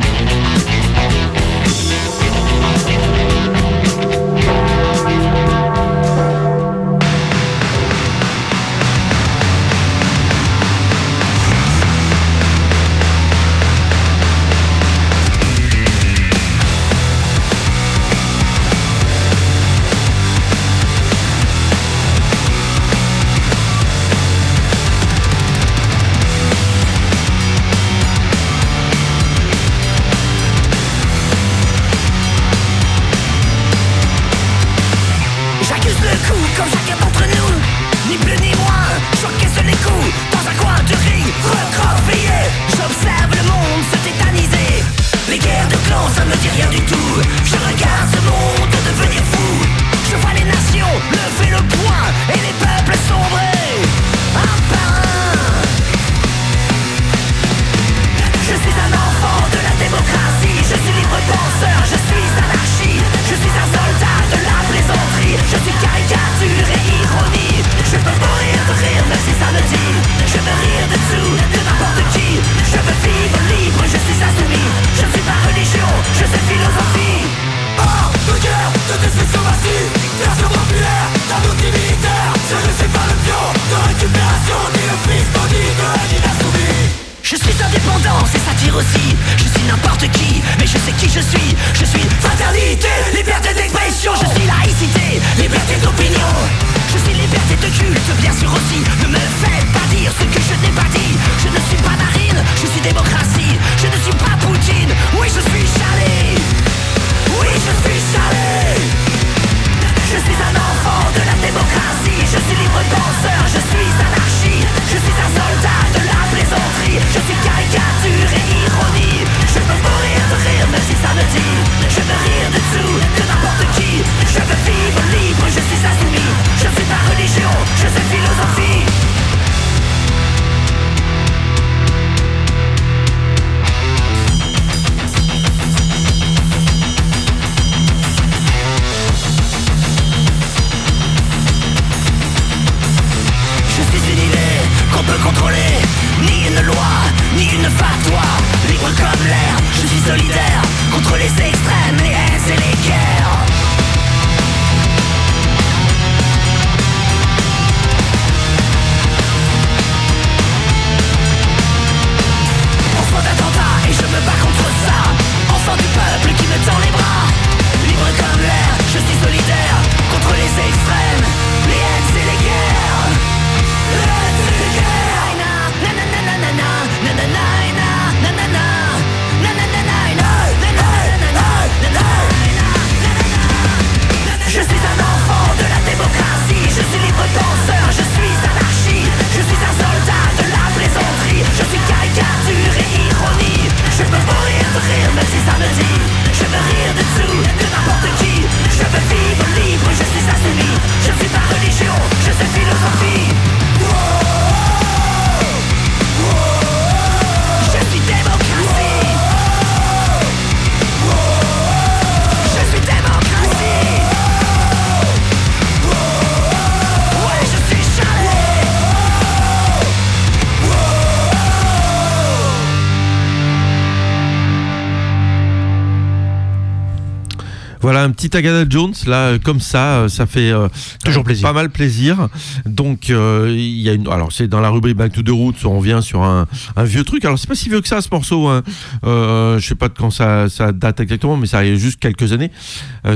Voilà un petit Agatha Jones là euh, comme ça, euh, ça fait euh, Toujours plaisir. pas mal plaisir. Donc euh, il y a une, alors c'est dans la rubrique Back to the Roots, on revient sur un, un vieux truc. Alors c'est pas si vieux que ça ce morceau. Hein. Euh, je sais pas de quand ça, ça date exactement, mais ça arrive juste quelques années.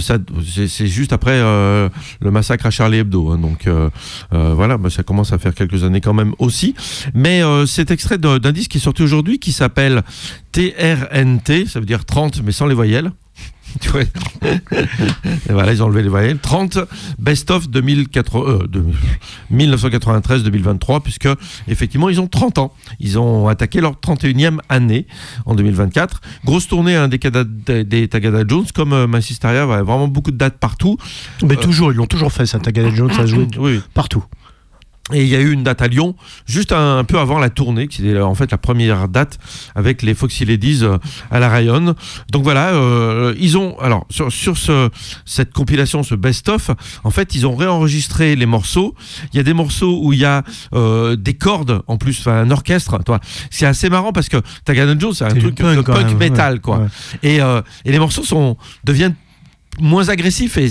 Ça, c'est, juste après le massacre à Charlie Hebdo. hein. Donc voilà, bah, ça commence à faire quelques années quand même aussi. Mais c'est extrait d'un, d'un disque qui est sorti aujourd'hui qui s'appelle TRNT, ça veut dire 30 mais sans les voyelles. Tu vois Et voilà, ils ont enlevé les voyelles. 30 Best of 2004 euh, 1993-2023, puisque effectivement, ils ont 30 ans. Ils ont attaqué leur 31e année en 2024. Grosse tournée hein, des, des, des Tagada Jones, comme euh, My Sisteria, ouais, vraiment beaucoup de dates partout. Mais Euh, toujours, ils l'ont toujours fait, ça. Tagada Jones, ça a joué Oui. partout. Et il y a eu une date à Lyon, juste un, un peu avant la tournée, qui était en fait la première date avec les Foxy Ladies euh, à la Rayonne. Donc voilà, euh, ils ont alors sur, sur ce, cette compilation, ce best-of, en fait, ils ont réenregistré les morceaux. Il y a des morceaux où il y a euh, des cordes en plus, enfin un orchestre. Toi, c'est assez marrant parce que Tagada Jones, c'est un truc punk, de punk metal, ouais, quoi. ouais. Et, euh, et les morceaux sont deviennent moins agressifs et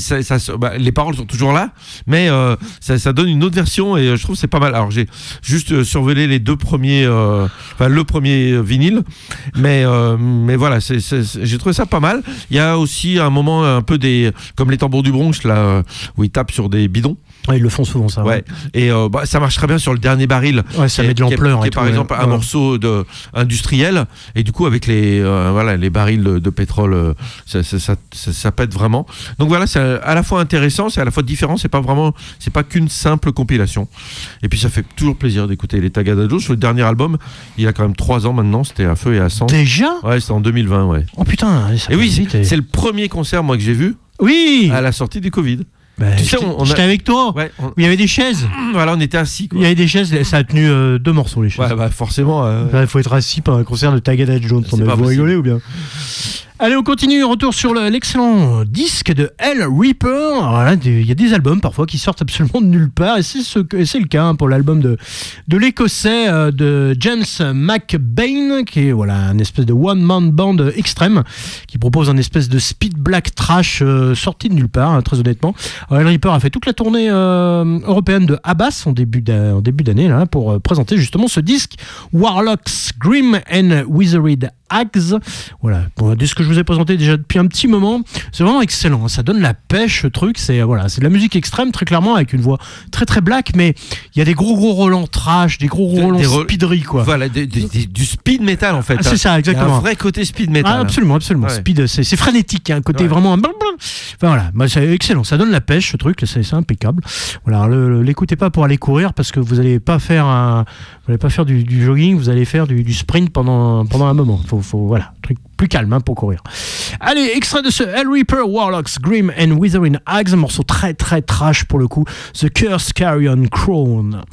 bah, les paroles sont toujours là mais euh, ça, donne une autre version et euh, je trouve c'est pas mal. Alors j'ai juste euh, survolé les deux premiers enfin le premier vinyle mais mais voilà j'ai trouvé ça pas mal. Il y a aussi un moment un peu des comme les tambours du Bronx là où ils tapent sur des bidons Ouais, ils le font souvent, ça. ouais. et euh, bah, ça marche très bien sur le dernier baril. Ouais, ça qui met de qui est- l'ampleur qui et est par tout, ouais. exemple un morceau de industriel. Et du coup avec les euh, voilà les barils de, de pétrole euh, ça, ça, ça, ça- ça pète vraiment. Donc voilà c'est à la fois intéressant c'est à la fois différent c'est pas vraiment c'est pas qu'une simple compilation. Et puis ça fait toujours plaisir d'écouter les Tagada Joe. Sur le dernier album il a quand même trois ans maintenant c'était à feu et à sang. Déjà? Ouais c'était en 2020 ouais. Oh putain, ça et oui c'est et- c'est le premier concert moi que j'ai vu Oui. à la sortie du Covid Bah, tu sais on, on a- J'étais avec toi. ouais, on- Il y avait des chaises. voilà on était assis quoi. Il y avait des chaises. Ça a tenu euh, deux morceaux, les chaises. ouais bah forcément euh, Il faut être assis pendant un concert de Tagada Jones. On vous rigolez ou bien? Allez, on continue. Retour sur le- l'excellent disque de Hell Reaper. Il y a des albums parfois qui sortent absolument de nulle part. Et c'est le cas hein, pour l'album de, de l'écossais euh, de James McBain, qui est voilà, un espèce de one-man band extrême, qui propose un espèce de speed black trash euh, sorti de nulle part, hein, très honnêtement. Alors, Hell Reaper a fait toute la tournée euh, européenne de Abbas en début d'année pour euh, présenter justement ce disque Warlocks Grim and Withered Axe. Voilà, bon, dès ce que je vous ai présenté déjà depuis un petit moment, c'est vraiment excellent. hein. Ça donne la pêche, ce truc. C'est voilà, c'est de la musique extrême très clairement avec une voix très très black, mais il y a des gros gros relents trash, des gros re- speedery quoi. Voilà, des- des- des- du speed metal en fait. Ah, c'est hein. ça, Il y a exactement. un vrai côté speed metal. Ah, hein. absolument, absolument. Ouais. Speed, c'est c'est frénétique, il y a un côté Ouais. vraiment. Enfin voilà, bah, c'est excellent. Ça donne la pêche, ce truc, c'est c'est impeccable. Voilà, l'écoutez pas pour aller courir parce que vous n'allez pas faire un, vous allez pas faire du, du jogging, vous allez faire du, du sprint pendant pendant un moment. Faut, faut voilà, truc plus calme hein, pour courir. Allez, extrait de ce Hell Reaper Warlocks Grim and Withering Axe, un morceau très très trash pour le coup. The Curse Carrion Crown.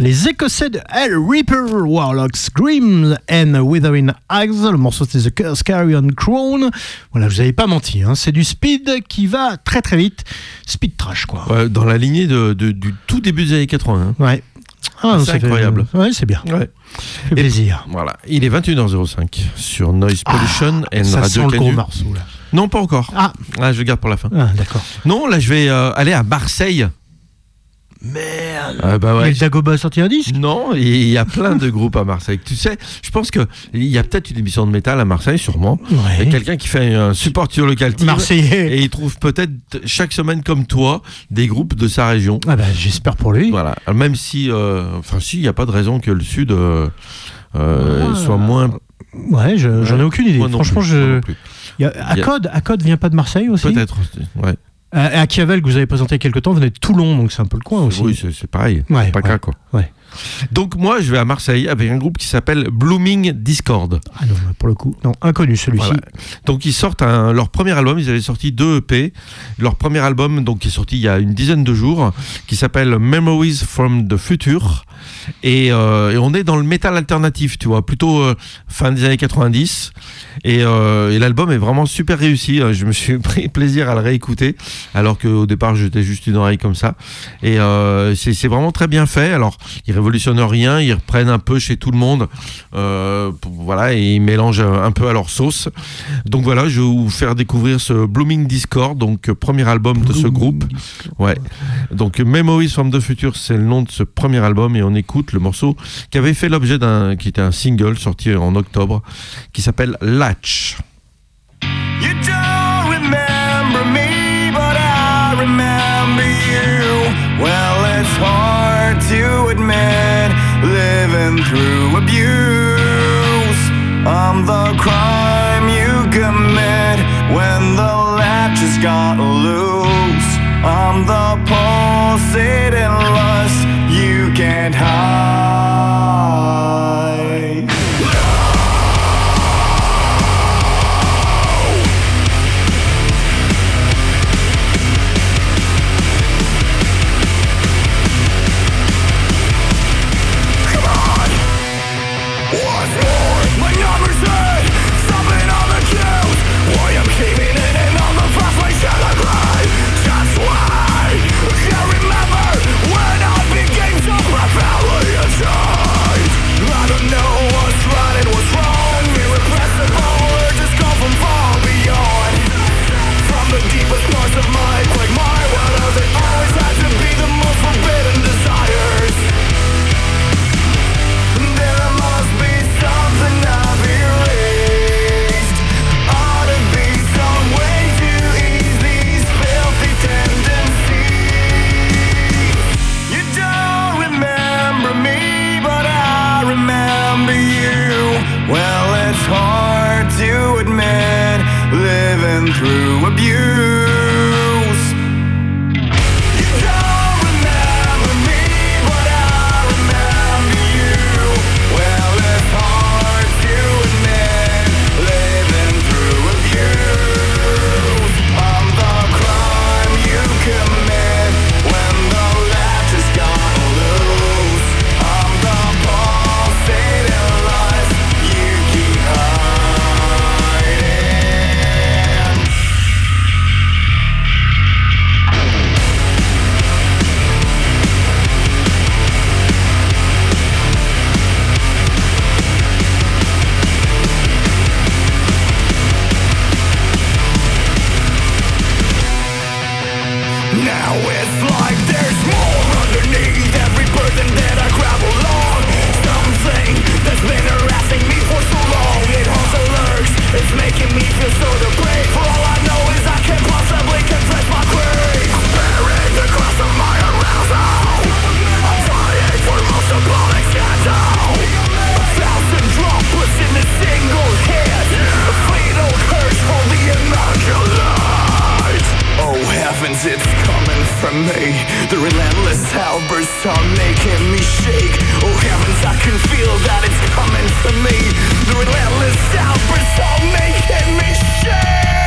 Les Écossais de Hell Reaper, Warlock Screams and Withering Eyes. Le morceau c'est The Curse Carrion Crown. Voilà, je vous avais pas menti. hein. C'est du speed qui va très très vite. Speed trash quoi. Ouais, dans la lignée de, de- du tout début des années 80. hein. Ouais. Ah, C'est ça fait- incroyable. Ouais, c'est bien. Ouais. Fait plaisir. Voilà, il est 21h05 sur Noise Pollution et Ah, ça Radio sent le gros morceau là. Non, pas encore. Ah. je le garde pour la fin. Ah, d'accord. Non, là, je vais euh, aller à Marseille. Merde. Ah bah ouais. Le Dagoba a sorti un disque? Non, il y a plein de groupes à Marseille. Tu sais, je pense que il y a peut-être une émission de métal à Marseille, sûrement. Il y a quelqu'un qui fait un support sur local. Marseillais. Et il trouve peut-être chaque semaine, comme toi, des groupes de sa région. Ah bah, j'espère pour lui. Voilà. Même si, euh, enfin, si, il n'y a pas de raison que le Sud euh, euh, Ah. soit moins. Ouais, je- j'en ai aucune idée. Moi non Franchement, plus, moi je. non plus. Il y a- a- Accode, Accode vient pas de Marseille aussi? Peut-être. Ouais. Euh, Akiavel, que vous avez présenté il y a quelques temps, venait de Toulon, donc c'est un peu le coin aussi. Oui, c'est pareil. Ouais, pas ouais. qu'un, quoi. Ouais. Donc moi, je vais à Marseille avec un groupe qui s'appelle Blooming Discord. Ah non, pour le coup, non, inconnu celui-ci. Voilà. Donc ils sortent un- leur premier album, ils avaient sorti deux EP. Leur premier album, donc qui est sorti il y a une dizaine de jours, qui s'appelle Memories from the Future. Et, euh, et on est dans le métal alternatif, tu vois, plutôt euh, fin des années 90. Et, euh, et l'album est vraiment super réussi. Euh, Je me suis pris plaisir à le réécouter, alors qu'au départ j'étais juste une oreille comme ça. Et euh, c'est vraiment très bien fait. Alors ils révolutionnent rien, ils reprennent un peu chez tout le monde, euh, voilà, et ils mélangent un peu à leur sauce. Donc voilà, je vais vous faire découvrir ce Blooming Discord, donc euh, premier album de ce groupe. Ouais. Donc Memories from the Future, c'est le nom de ce premier album et on écoute le morceau qui avait fait l'objet d'un, qui était un single sorti en octobre, qui s'appelle Latch. You through abuse. I'm the crime you commit when the latch latches got loose. I'm the pulsating lust you can't hide. Through abuse. Me feel so from me. The relentless outbursts are making me shake. Oh heavens, I can feel that it's coming from me. The relentless outbursts are making me shake.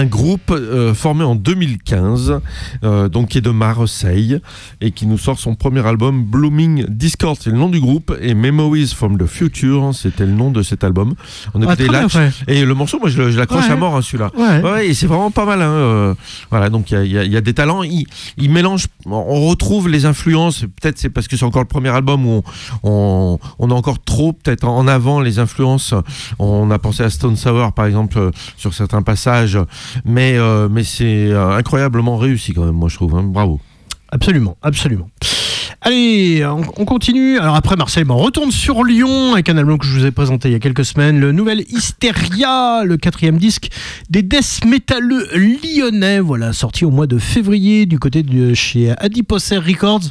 Un groupe euh, formé en 2015, euh, donc qui est de Marseille et qui nous sort son premier album Blooming Discord, c'est le nom du groupe, et Memories from the Future, c'était le nom de cet album. On Ah, écoutait bien Latch, fait. et le morceau, moi je, l'accroche Ouais. à mort hein, celui-là. Ouais. Ouais, et c'est vraiment pas mal. hein, euh, voilà, donc il y a, y y des talents. Il, il mélange, on retrouve les influences. Peut-être c'est parce que c'est encore le premier album où on, on, on a encore trop peut-être en avant les influences. On a pensé à Stone Sour par exemple euh, sur certains passages, mais euh, mais c'est euh, incroyablement réussi quand même. Moi je trouve. hein. Bravo. Absolument, absolument. Allez, on, on continue. Alors après Marseille, bon, on retourne sur Lyon avec un album que je vous ai présenté il y a quelques semaines, le nouvel Hysteria, le quatrième disque des death métalleux lyonnais, voilà, sorti au mois de février du côté de chez Adiposer Records,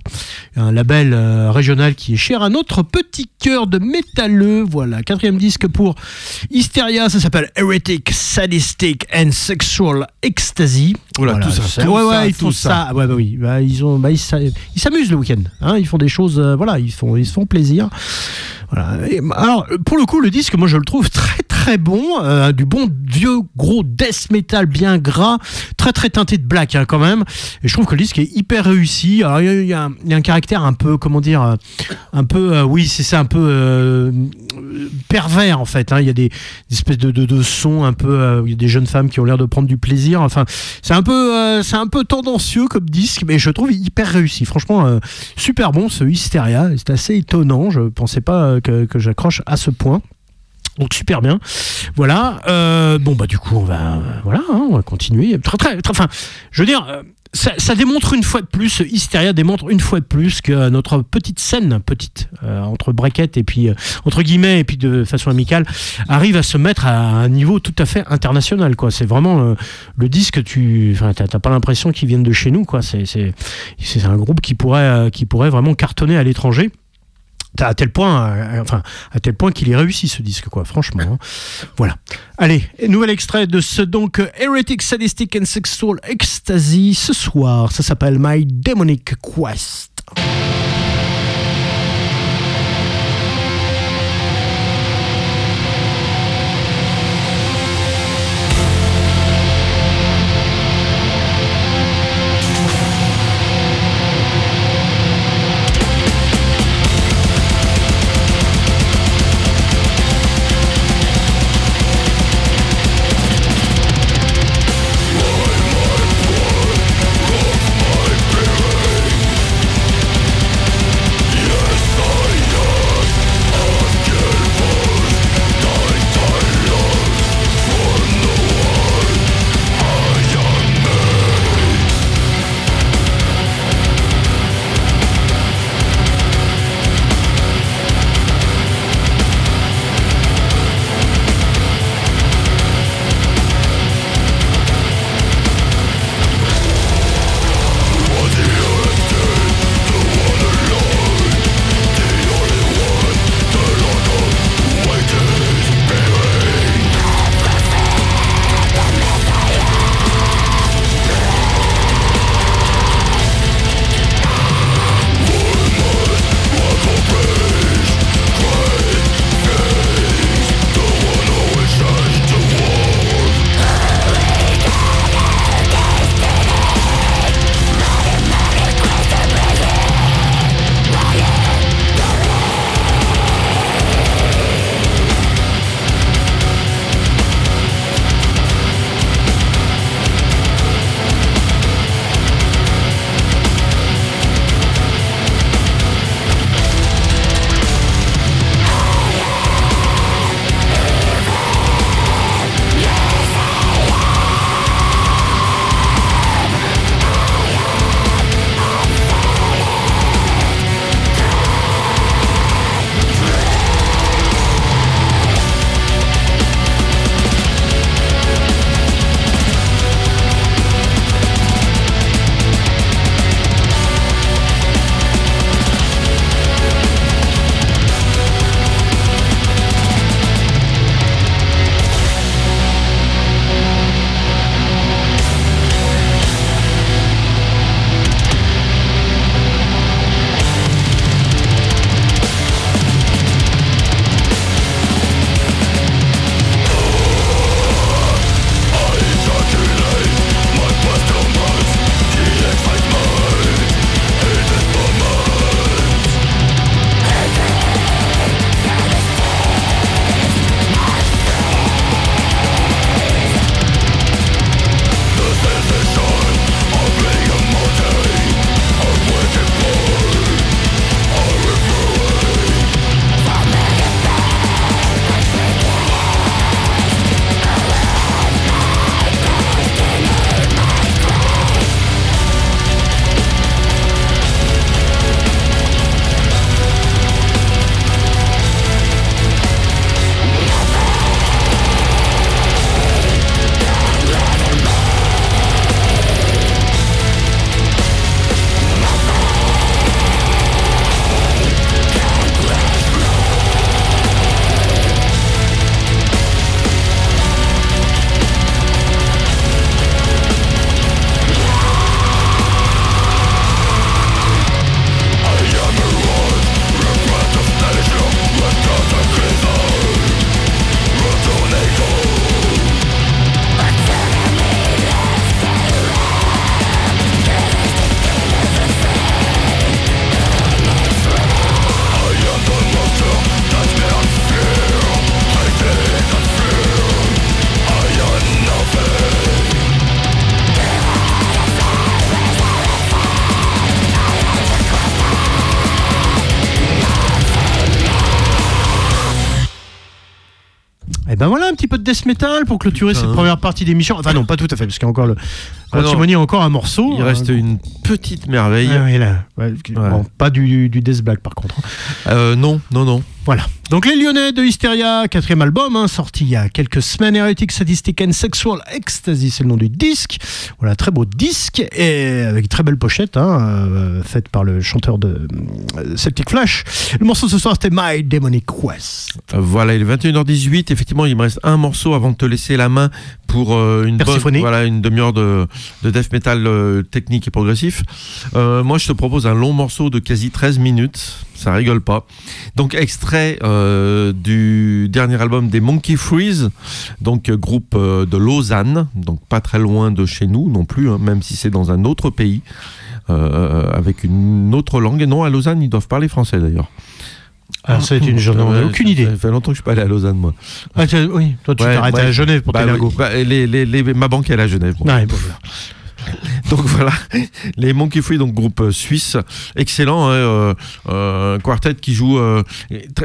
un label euh, régional qui est cher à notre petit cœur de métalleux. Voilà, quatrième disque pour Hysteria, ça s'appelle Heretic, Sadistic and Sexual Ecstasy. Voilà, tout ça, tout ouais, ouais, ça, ils font ça. ça. Ouais, bah oui, bah, ils ont, bah, ils s'a- ils s'amusent le week-end. hein, ils font des choses, euh, voilà, ils font, ils se font plaisir. Voilà. Et, alors, pour le coup, le disque, moi, je le trouve très très bon, euh, du bon vieux gros death metal bien gras, très très teinté de black hein, quand même. Et je trouve que le disque est hyper réussi. Alors, il y a- y, un- il y a un caractère un peu, comment dire, euh, un peu, euh, oui, c'est ça, un peu pervers en fait. hein. Il y a des, des espèces de, de, de sons un peu, il y a des jeunes femmes qui ont l'air de prendre du plaisir. Enfin, c'est un peu, euh, c'est un peu tendancieux comme disque, mais je trouve hyper réussi. Franchement, euh, super bon ce Hysteria. C'est assez étonnant. Je pensais pas euh, que, que j'accroche à ce point. Donc super bien. Voilà. Euh, bon bah du coup on va voilà hein, on va continuer. Très très, enfin je veux dire. euh, ça, démontre une fois de plus, Hysteria démontre une fois de plus que notre petite scène, petite, euh, entre brackets et puis, entre guillemets, et puis de façon amicale, arrive à se mettre à un niveau tout à fait international, quoi. C'est vraiment le disque, tu, enfin, t'as pas l'impression qu'ils viennent de chez nous, quoi. C'est, un groupe qui pourrait vraiment cartonner à l'étranger. À tel point, euh, enfin, à tel point qu'il est réussi ce disque, quoi. Franchement, hein. voilà. Allez, nouvel extrait de ce donc Heretic Sadistic and Sexual Ecstasy ce soir. Ça s'appelle My Demonic Quest. Death metal pour clôturer cette première partie d'émission. Enfin non, pas tout à fait, parce qu'il y a encore le. Ah encore un morceau. Il reste hein. une petite merveille. Ah oui, là. Ouais, bon, pas du, du death black par contre. Euh, non, non, non. Voilà. Donc les Lyonnais de Hysteria, quatrième album, hein, sorti il y a quelques semaines, Heretic Sadistic and Sexual Ecstasy, c'est le nom du disque. Voilà, très beau disque, et avec une très belle pochette, hein, euh, faite par le chanteur de euh, Celtic Flash. Le morceau de ce soir, c'était My Demonic Quest. Voilà, il est 21h18. Effectivement, il me reste un morceau avant de te laisser la main pour euh, une, bonne, voilà, une demi-heure de, de death metal euh, technique et progressif. Moi, je te propose un long morceau de quasi 13 minutes. Ça rigole pas. Donc, extrait euh, du dernier album des Monkey Freeze, donc euh, groupe euh, de Lausanne, donc pas très loin de chez nous non plus, hein, même si c'est dans un autre pays, euh, avec une autre langue. Et non, à Lausanne, ils doivent parler français d'ailleurs. Alors, ça, une- j'en ai Ouais, aucune idée. Ça fait longtemps que je suis pas allé à Lausanne, moi. Ah, oui, toi tu Ouais, t'arrêtes ouais. à Genève pour Bah tes oui, bah, les, les- les- ma banque est à Genève. bon. Ouais, bon, voilà. Donc voilà, les Monkey Free, donc groupe euh, suisse, excellent, hein, euh, euh, quartet qui joue euh,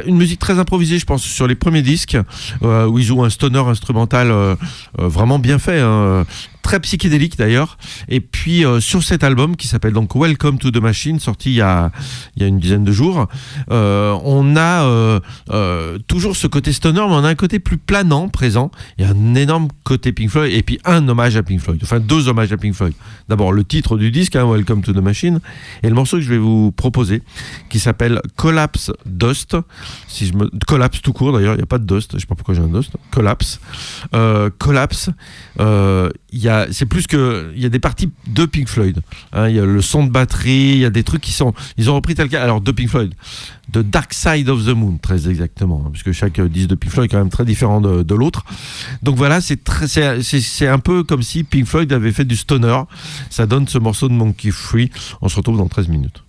une musique très improvisée, je pense, sur les premiers disques, où ils jouent un stoner instrumental vraiment bien fait, hein, très psychédélique d'ailleurs. Et puis sur cet album qui s'appelle donc Welcome to the Machine, sorti il y a, une dizaine de jours, on a toujours ce côté stoner, mais on a un côté plus planant présent. Il y a un énorme côté Pink Floyd et puis un hommage à Pink Floyd, enfin deux hommages à Pink Floyd. D'abord le titre du disque, hein, Welcome to the Machine, et le morceau que je vais vous proposer, qui s'appelle Collapse Dust. Si je me collapse tout court d'ailleurs, il n'y a pas de dust. Je sais pas pourquoi j'ai un dust. Collapse, Euh, collapse. euh, c'est plus que, il y a des parties de Pink Floyd. hein. Il y a le son de batterie, il y a des trucs qui sont, ils ont repris tel quel. Alors de Pink Floyd, de Dark Side of the Moon, très exactement, hein, puisque chaque disque de Pink Floyd est quand même très différent de, l'autre. Donc voilà, c'est très, c'est, c'est- c'est un peu comme si Pink Floyd avait fait du stoner. Ça donne ce morceau de Monkey Free. On se retrouve dans 13 minutes.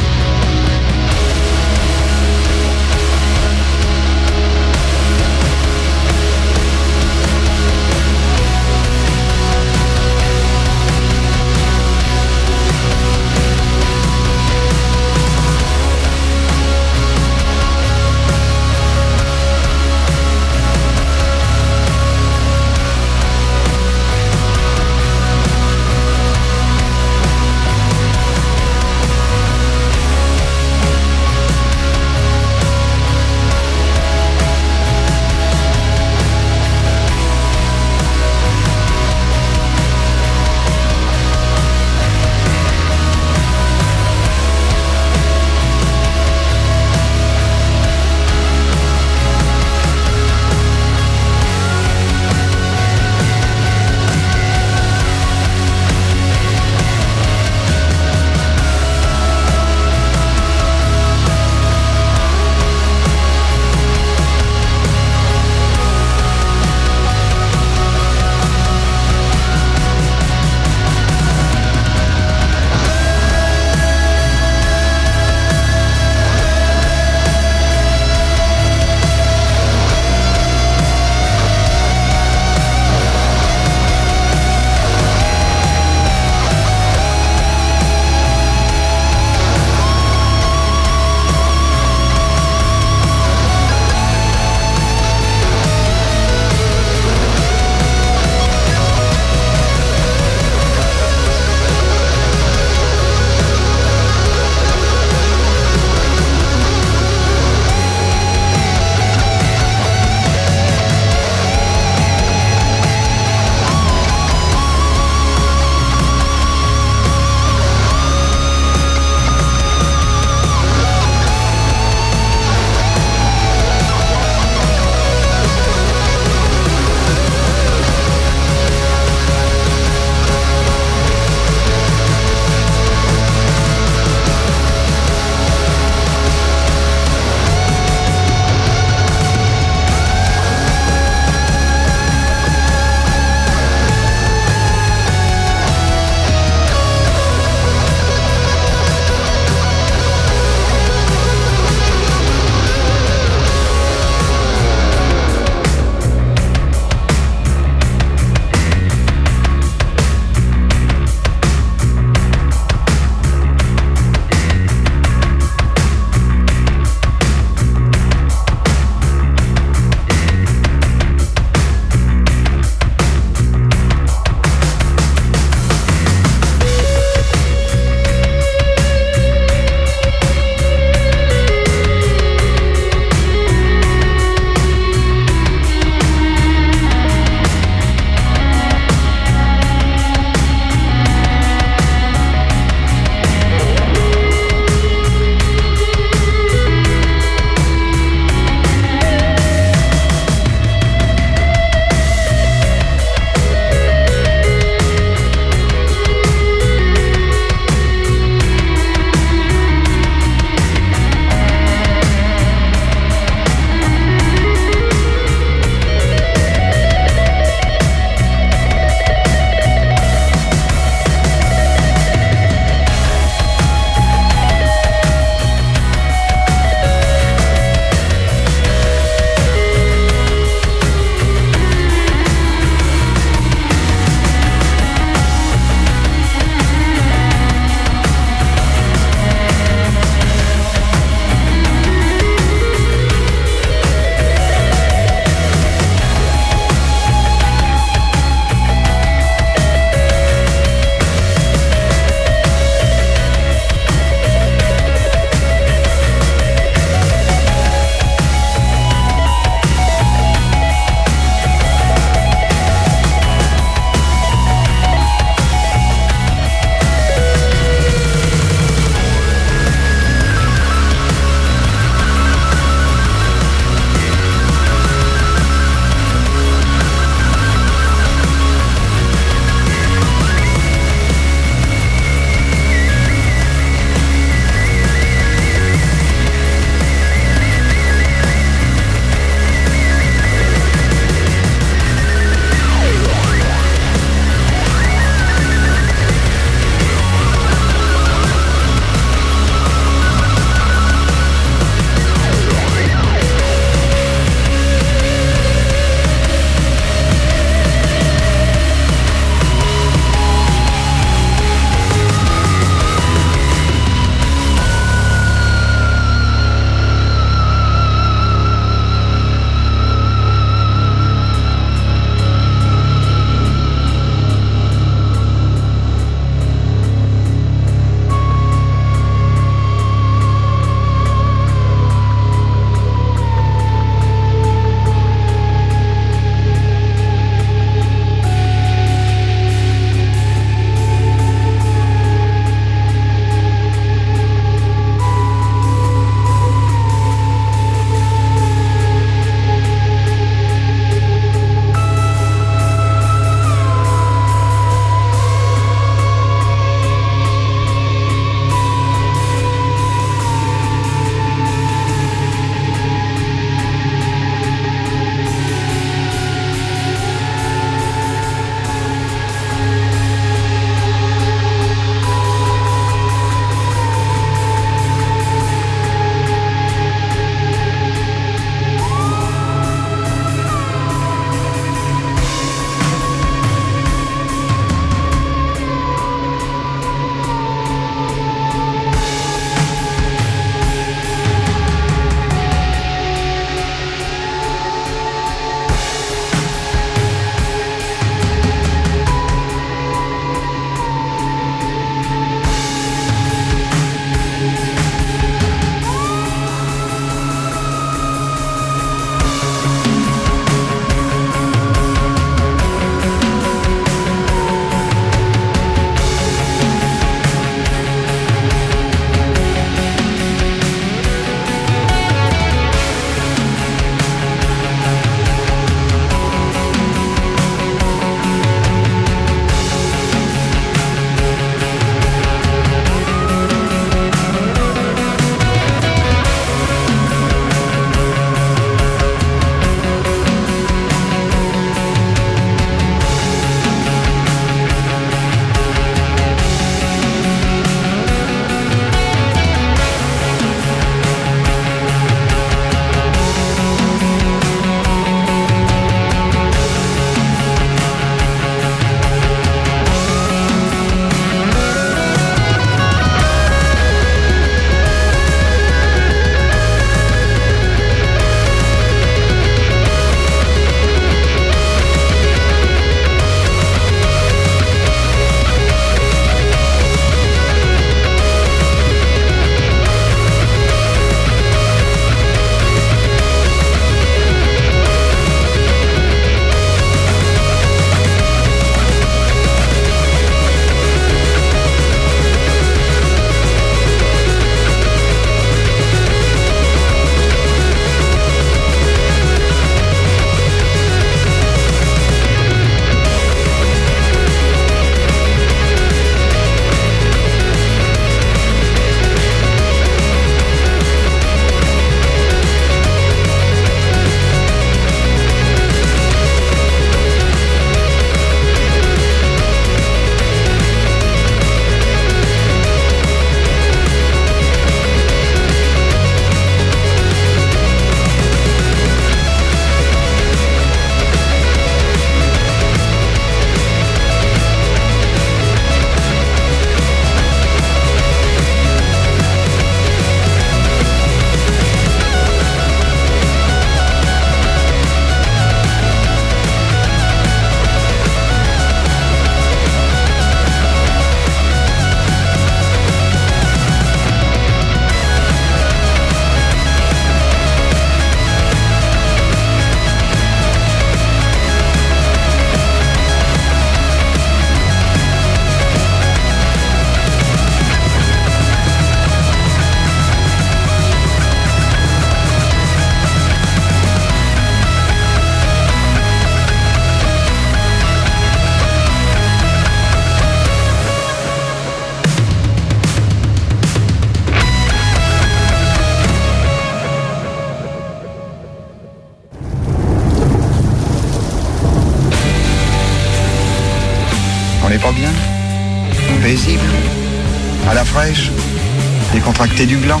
Du gland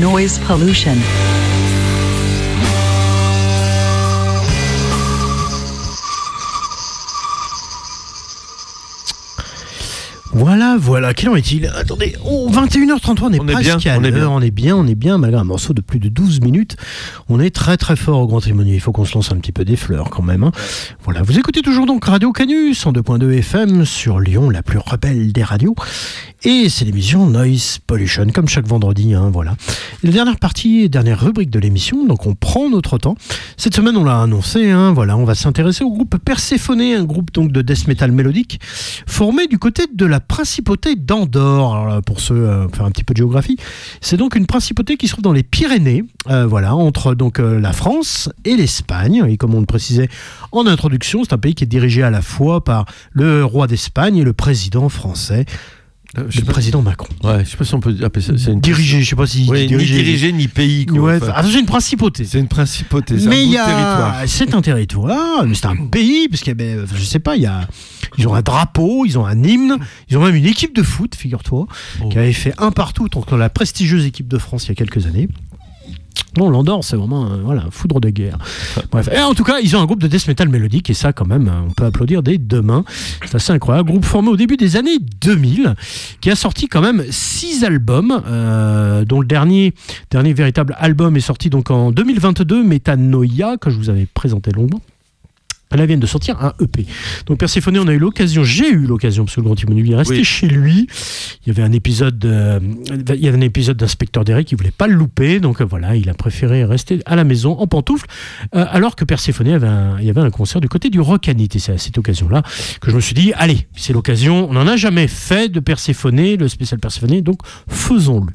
Noise pollution. Voilà, voilà. Quelle heure est-il Attendez, oh, 21h33, on est On est presque bien, à on est l'heure, on est bien, on est bien, malgré un morceau de plus de 12 minutes. On est très très fort au Grand Témoigné. Il faut qu'on se lance un petit peu des fleurs quand même. hein. Voilà, vous écoutez toujours donc Radio Canus en 2.2 FM sur Lyon, la plus rebelle des radios. Et c'est l'émission Noise Pollution, comme chaque vendredi. hein, voilà. La dernière partie, dernière rubrique de l'émission, donc on prend notre temps. Cette semaine, on l'a annoncé, hein, voilà, on va s'intéresser au groupe Perséphone, un groupe de death metal mélodique formé du côté de la principauté d'Andorre. Pour ceux euh, faire un petit peu de géographie, c'est donc une principauté qui se trouve dans les Pyrénées, euh, voilà, entre donc euh, la France et l'Espagne. Et comme on le précisait en introduction, c'est un pays qui est dirigé à la fois par le roi d'Espagne et le président français. Le président Macron. Ouais, je sais pas si on peut appeler ça. Une... Dirigé, je sais pas si. Oui, ni dirigé- dirigé ni pays. Quoi. Ouais, Enfin, ah, c'est une principauté. c'est une principauté. C'est un y a, territoire. c'est un territoire, mais c'est un pays, parce qu'il ben, je sais pas, il y a, ils ont un drapeau, ils ont un hymne, ils ont même une équipe de foot, figure-toi, Oh. qui avait fait un partout contre la prestigieuse équipe de France il y a quelques années. Non, l'Andorre, c'est vraiment un, voilà, foudre de guerre. Bref, et en tout cas, ils ont un groupe de death metal mélodique, et ça, quand même, on peut applaudir dès demain. C'est assez incroyable. Groupe formé au début des années 2000, qui a sorti quand même six albums, euh, dont le dernier, dernier véritable album est sorti donc en 2022, Metanoia, que je vous avais présenté longuement. Là viennent de sortir un EP. Donc Perséphone, on a eu l'occasion, j'ai eu l'occasion, parce que le Grand Immonul est resté Oui. chez lui. Il y avait un épisode, euh, il y avait un épisode d'inspecteur Derek qui voulait pas le louper, donc euh, voilà, il a préféré rester à la maison en pantoufles, euh, alors que Perséphone avait un, il y avait un concert du côté du Rockanit. Et c'est à cette occasion-là que je me suis dit, allez, c'est l'occasion. On n'en a jamais fait de Perséphone, le spécial Perséphone, donc faisons-le.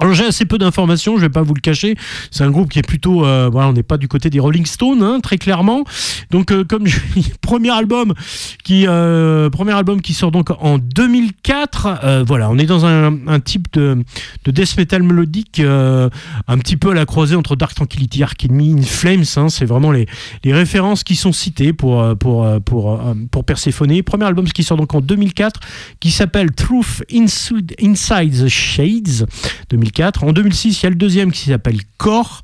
Alors j'ai assez peu d'informations, je vais pas vous le cacher. C'est un groupe qui est plutôt, euh, voilà, on n'est pas du côté des Rolling Stones, hein, très clairement. Donc euh, comme je, premier album qui, euh, premier album qui sort donc en 2004. euh, voilà, on est dans un, type de, de death metal mélodique un petit peu à la croisée entre Dark Tranquility, Ark Enemy, In Flames. hein, c'est vraiment les, références qui sont citées pour pour pour pour. Premier album qui sort donc en 2004, qui s'appelle Truth Inside, Inside the Shades. 2004. En 2006, il y a le deuxième qui s'appelle Core.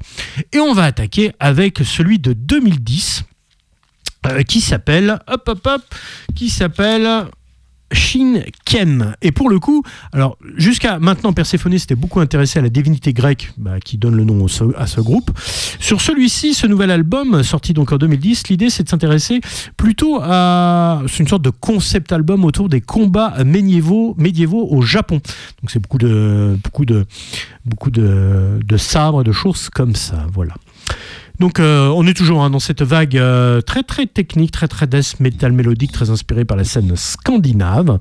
Et on va attaquer avec celui de 2010 euh, qui s'appelle hop hop hop qui s'appelle Shin Kem. Et pour le coup, alors jusqu'à maintenant, Perséphone s'était beaucoup intéressé à la divinité grecque bah, qui donne le nom à ce groupe. Sur celui-ci, ce nouvel album, sorti donc en 2010, l'idée c'est de s'intéresser plutôt à. Une sorte de concept album autour des combats médiévaux, médiévaux au Japon. Donc c'est beaucoup de, beaucoup de, beaucoup de, de sabres, de choses comme ça. Voilà. Donc euh, on est toujours hein, dans cette vague euh, très très technique, très très death metal mélodique, très inspirée par la scène scandinave.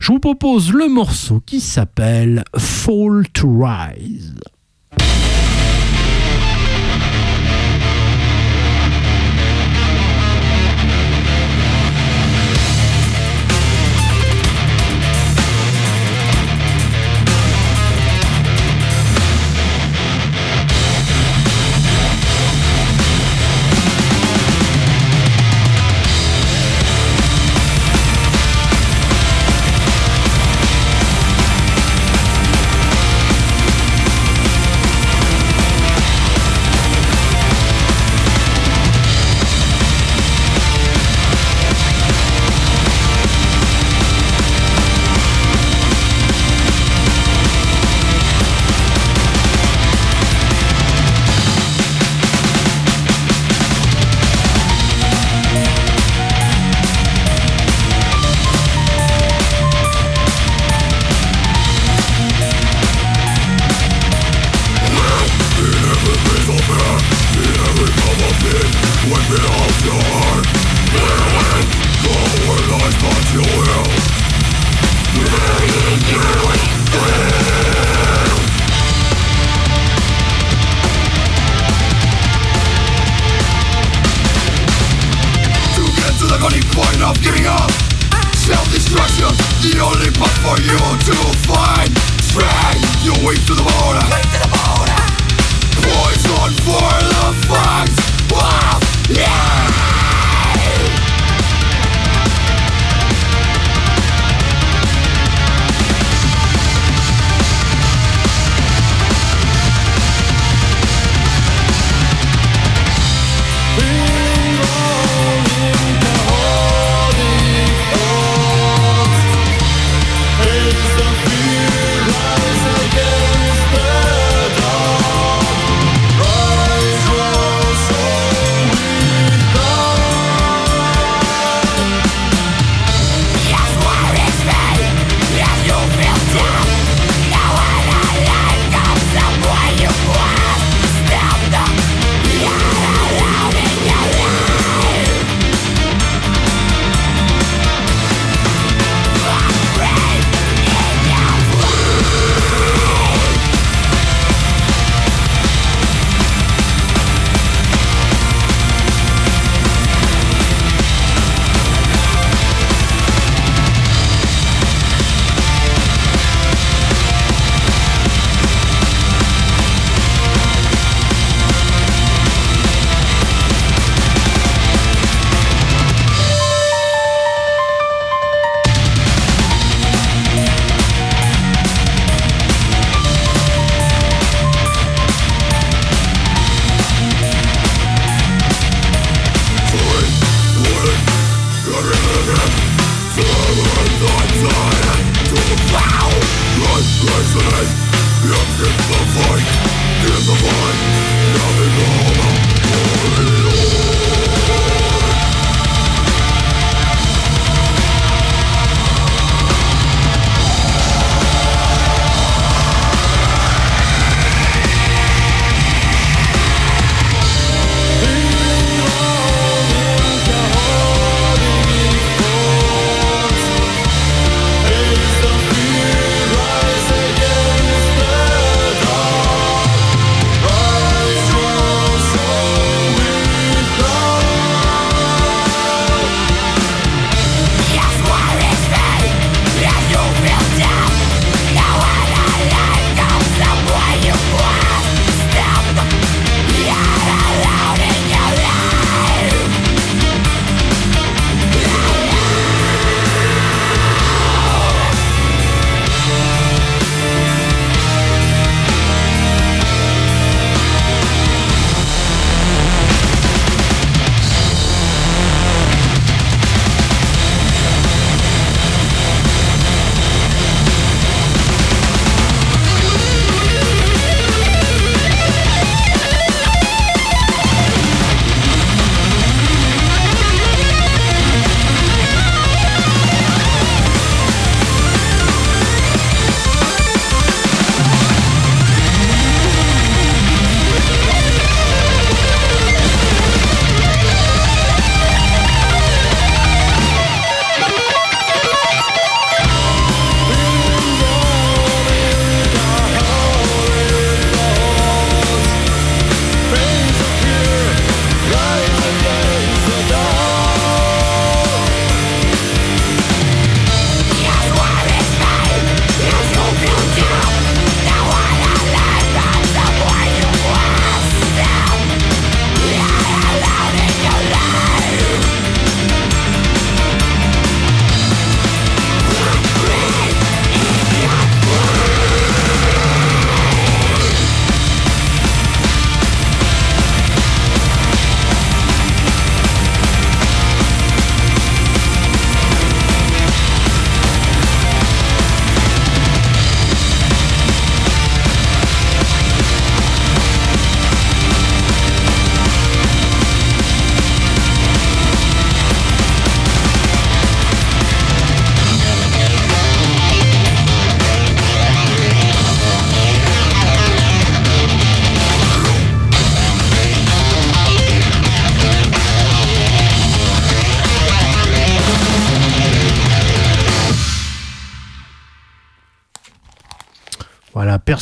Je vous propose le morceau qui s'appelle Fall to Rise.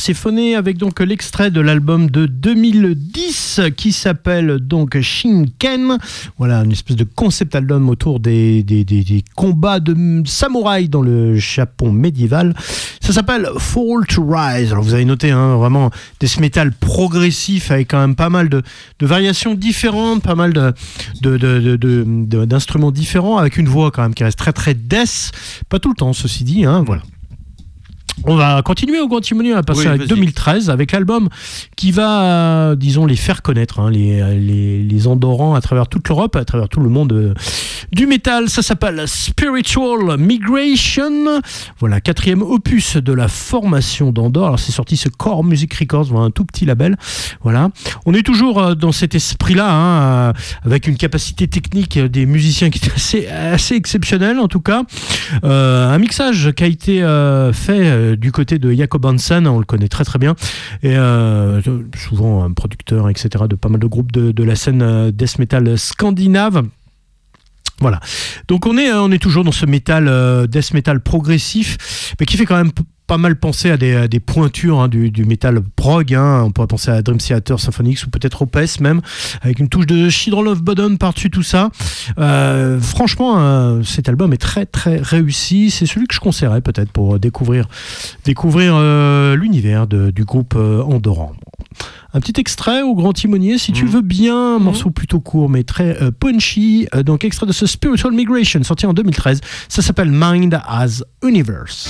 Perséphone avec donc l'extrait de l'album de 2010 qui s'appelle donc Shinken. Voilà, une espèce de concept album autour des, des, des- des combats de samouraïs dans le Japon médiéval. Ça s'appelle Fall to Rise. Alors vous avez noté hein, vraiment death metal progressif avec quand même pas mal de, variations différentes, pas mal de, de- de- d'instruments différents avec une voix quand même qui reste très très death. Pas tout le temps, ceci dit. Hein, voilà. On va continuer au Grand Timonier, on va passer Oui, à vas-y. 2013 avec l'album qui va, euh, disons, les faire connaître, hein, les, les, les Andorrans à travers toute l'Europe, à travers tout le monde euh, du métal. Ça s'appelle Spiritual Migration. Voilà, quatrième opus de la formation d'Andorre. Alors c'est sorti ce Core Music Records, un tout petit label. Voilà. On est toujours euh, dans cet esprit-là, hein, avec une capacité technique des musiciens qui est assez, assez exceptionnelle en tout cas. Euh, un mixage qui a été euh, fait euh, du côté de Jacob Hansen, on le connaît très très bien, et euh, souvent un producteur, etc., de pas mal de groupes de, la scène euh, death metal scandinave. Voilà. Donc on est, on est toujours dans ce métal, euh, death metal progressif, mais qui fait quand même pas mal penser à des, à des pointures hein, du, du métal prog. hein. On pourrait penser à Dream Theater Symphonix ou peut-être Opes même, avec une touche de Children of Bodom par-dessus tout ça. Euh, franchement, euh, cet album est très très réussi. C'est celui que je conseillerais peut-être pour découvrir, découvrir euh, l'univers du groupe Andorran. Un petit extrait au grand timonier, si tu veux bien, un morceau plutôt court mais très punchy. Donc, extrait de ce Spiritual Migration sorti en 2013. Ça s'appelle Mind as Universe.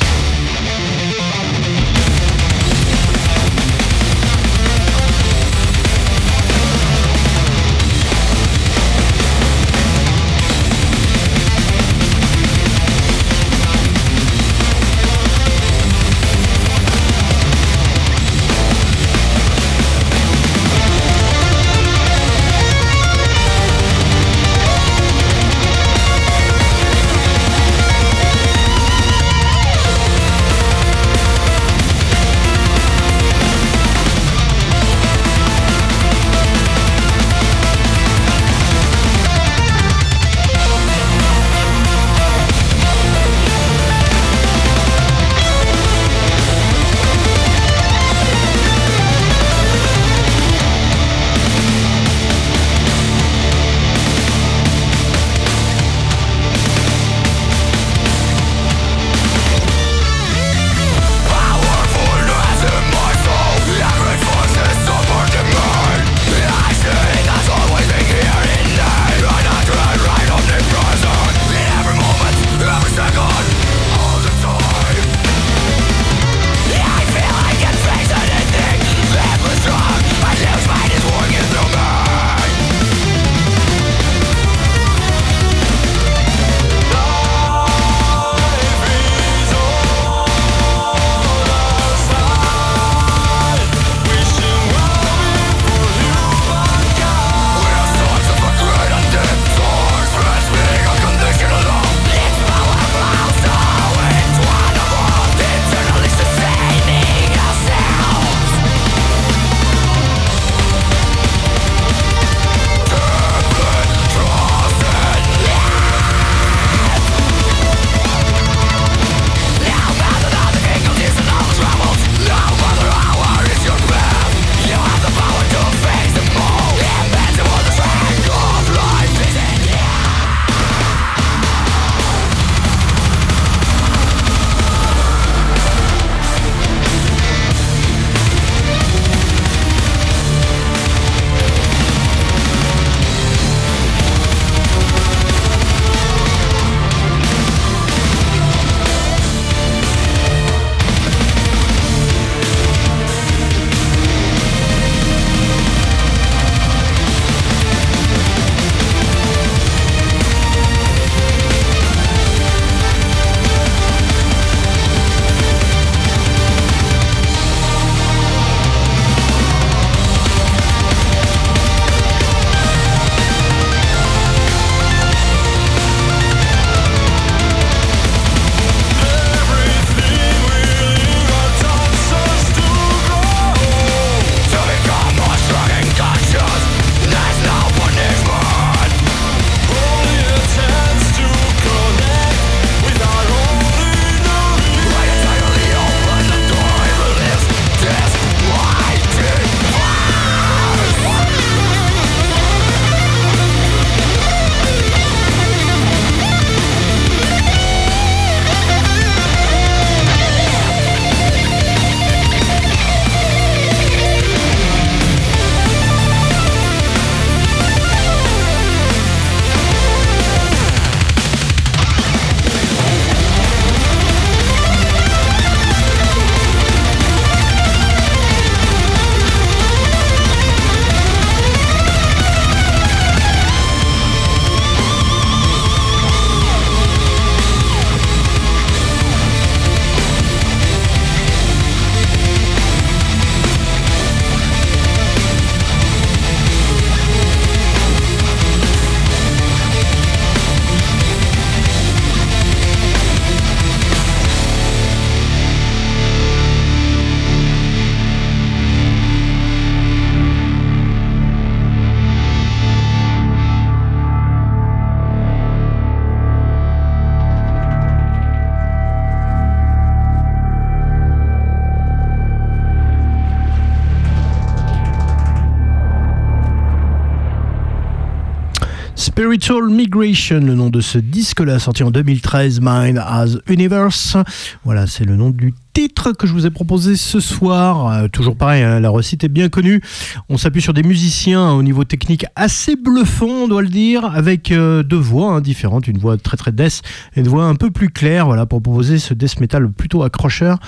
Le nom de ce disque-là, sorti en 2013, Mind as Universe. Voilà, c'est le nom du titre que je vous ai proposé ce soir. Euh, toujours pareil, hein, la recette est bien connue. On s'appuie sur des musiciens au niveau technique assez bluffant, on doit le dire, avec euh, deux voix hein, différentes, une voix très très death et une voix un peu plus claire, voilà, pour proposer ce death metal plutôt accrocheur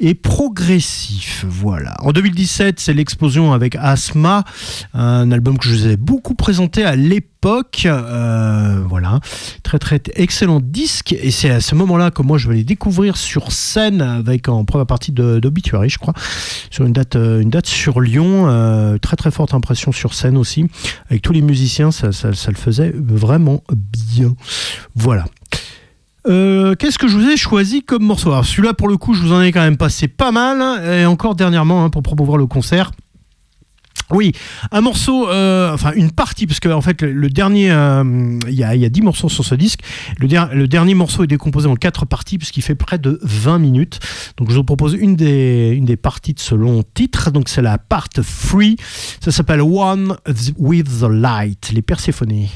et progressif. Voilà. En 2017, c'est l'explosion avec Asthma, un album que je vous ai beaucoup présenté à l'époque. Euh, voilà, très très excellent disque et c'est à ce moment-là que moi je vais les découvrir sur scène avec en première partie d'Obituary, je crois, sur une date, euh, une date sur Lyon. euh, très très forte impression sur scène aussi, avec tous les musiciens, ça, ça- le faisait vraiment bien. Voilà. Qu'est-ce que je vous ai choisi comme morceau? Alors celui-là pour le coup je vous en ai quand même passé pas mal et encore dernièrement hein, pour promouvoir le concert. Oui, un morceau, euh, enfin une partie, parce que en fait le, dernier, euh, il y, a, y a 10 morceaux sur ce disque. Le, der- le dernier morceau est décomposé en quatre parties, puisqu'il fait près de 20 minutes. Donc je vous propose une des, une des parties de ce long titre. Donc c'est la part 3. Ça s'appelle One with the Light, les Perséphonés.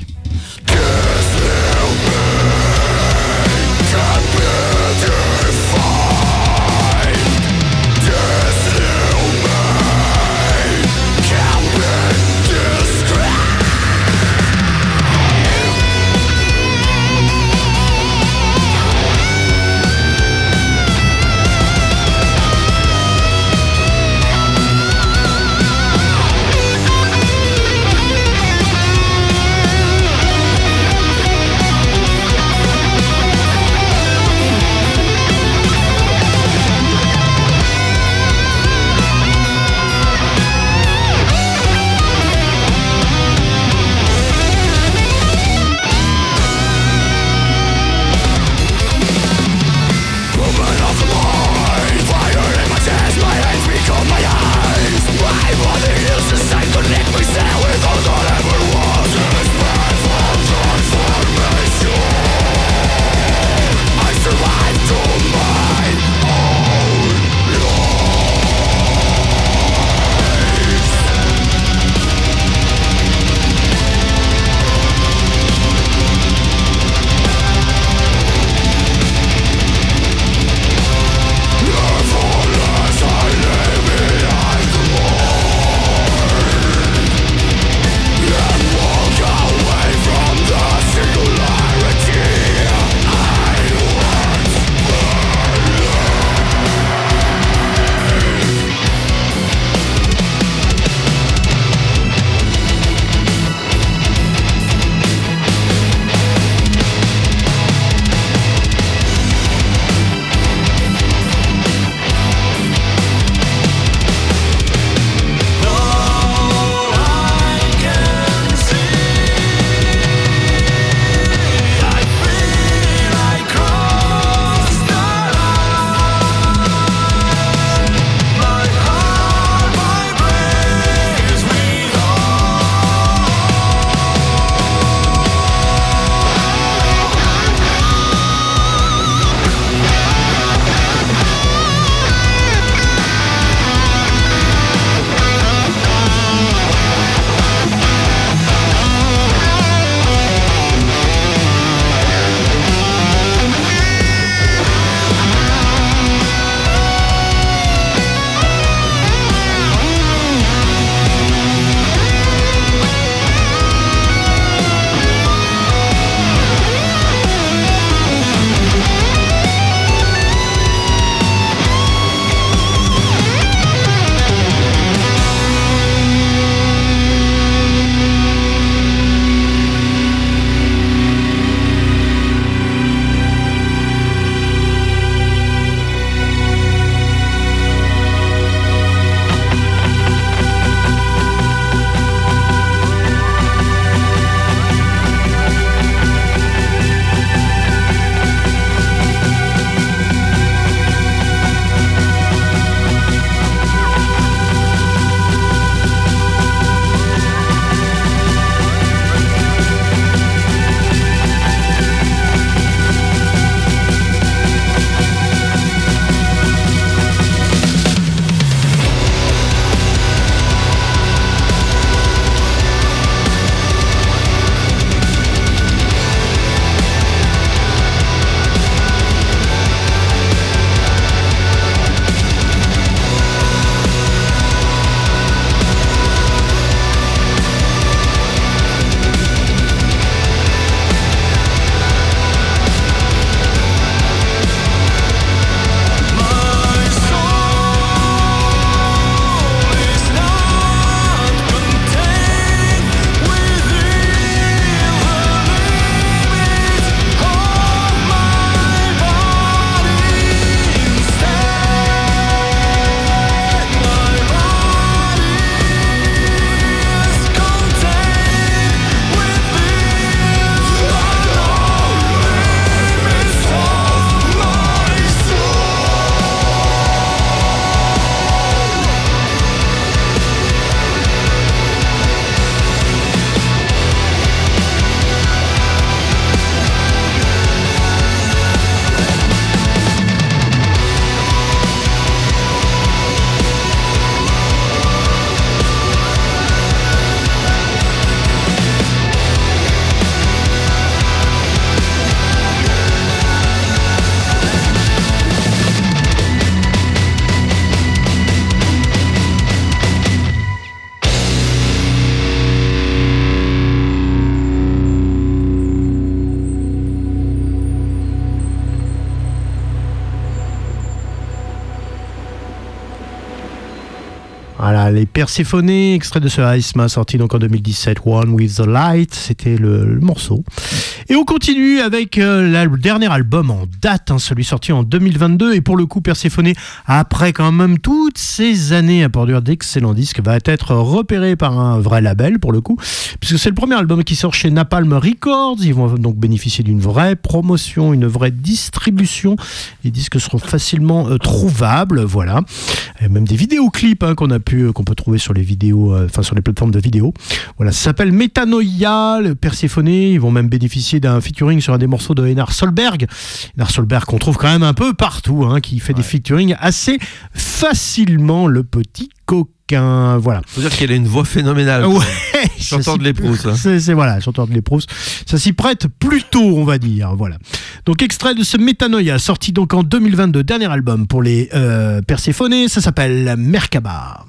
Perséphone, extrait de ce Iceman sorti donc en 2017, One with the Light, c'était le morceau. Et on continue avec euh, le dernier album en date, hein, celui sorti en 2022. Et pour le coup, Perséphone, après quand même toutes ces années à produire d'excellents disques, va être repéré par un vrai label pour le coup, puisque c'est le premier album qui sort chez Napalm Records. Ils vont donc bénéficier d'une vraie promotion, une vraie distribution. Les disques seront facilement euh, trouvables, voilà. Même des vidéoclips hein, euh, qu'on peut trouver sur les vidéos, enfin sur les plateformes de vidéos. Voilà, ça s'appelle Metanoia, le Perséphone. Ils vont même bénéficier d'un featuring sur un des morceaux de Einar Solberg. Einar Solberg qu'on trouve quand même un peu partout, hein, qui fait des featuring assez facilement, le petit coquin. Voilà. Faut dire qu'elle a une voix phénoménale. Ouais, Chanteur de l'éprouse. hein. C'est voilà, chanteur de l'éprouse. Ça s'y prête plutôt, on va dire. Voilà. Donc extrait de ce Metanoia, sorti donc en 2022, dernier album pour les euh, Perséphone. Ça s'appelle Merkaba.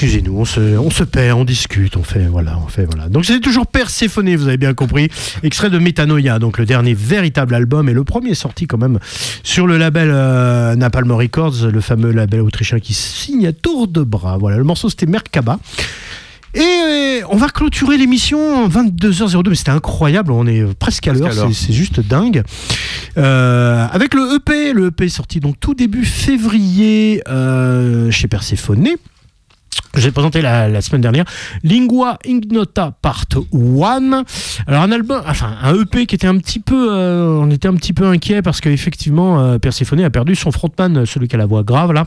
Excusez-nous, on se, on se perd, on discute, on fait, voilà, on fait, voilà. Donc c'est toujours Perséphone, vous avez bien compris. Extrait de Metanoia, donc le dernier véritable album et le premier sorti quand même sur le label euh, Napalm Records, le fameux label autrichien qui signe à tour de bras. Voilà, le morceau c'était Merkaba. Et euh, on va clôturer l'émission 22h02, mais c'était incroyable, on est presque à l'heure, c'est- juste dingue. Euh, avec le EP, le EP est sorti donc tout début février euh, chez Perséphone. J'ai présenté la, la semaine dernière Lingua Ignota Part 1. Alors un album, enfin un EP qui était un petit peu, euh, on était un petit peu inquiet parce qu'effectivement euh, a perdu son frontman, celui qui a la voix grave là.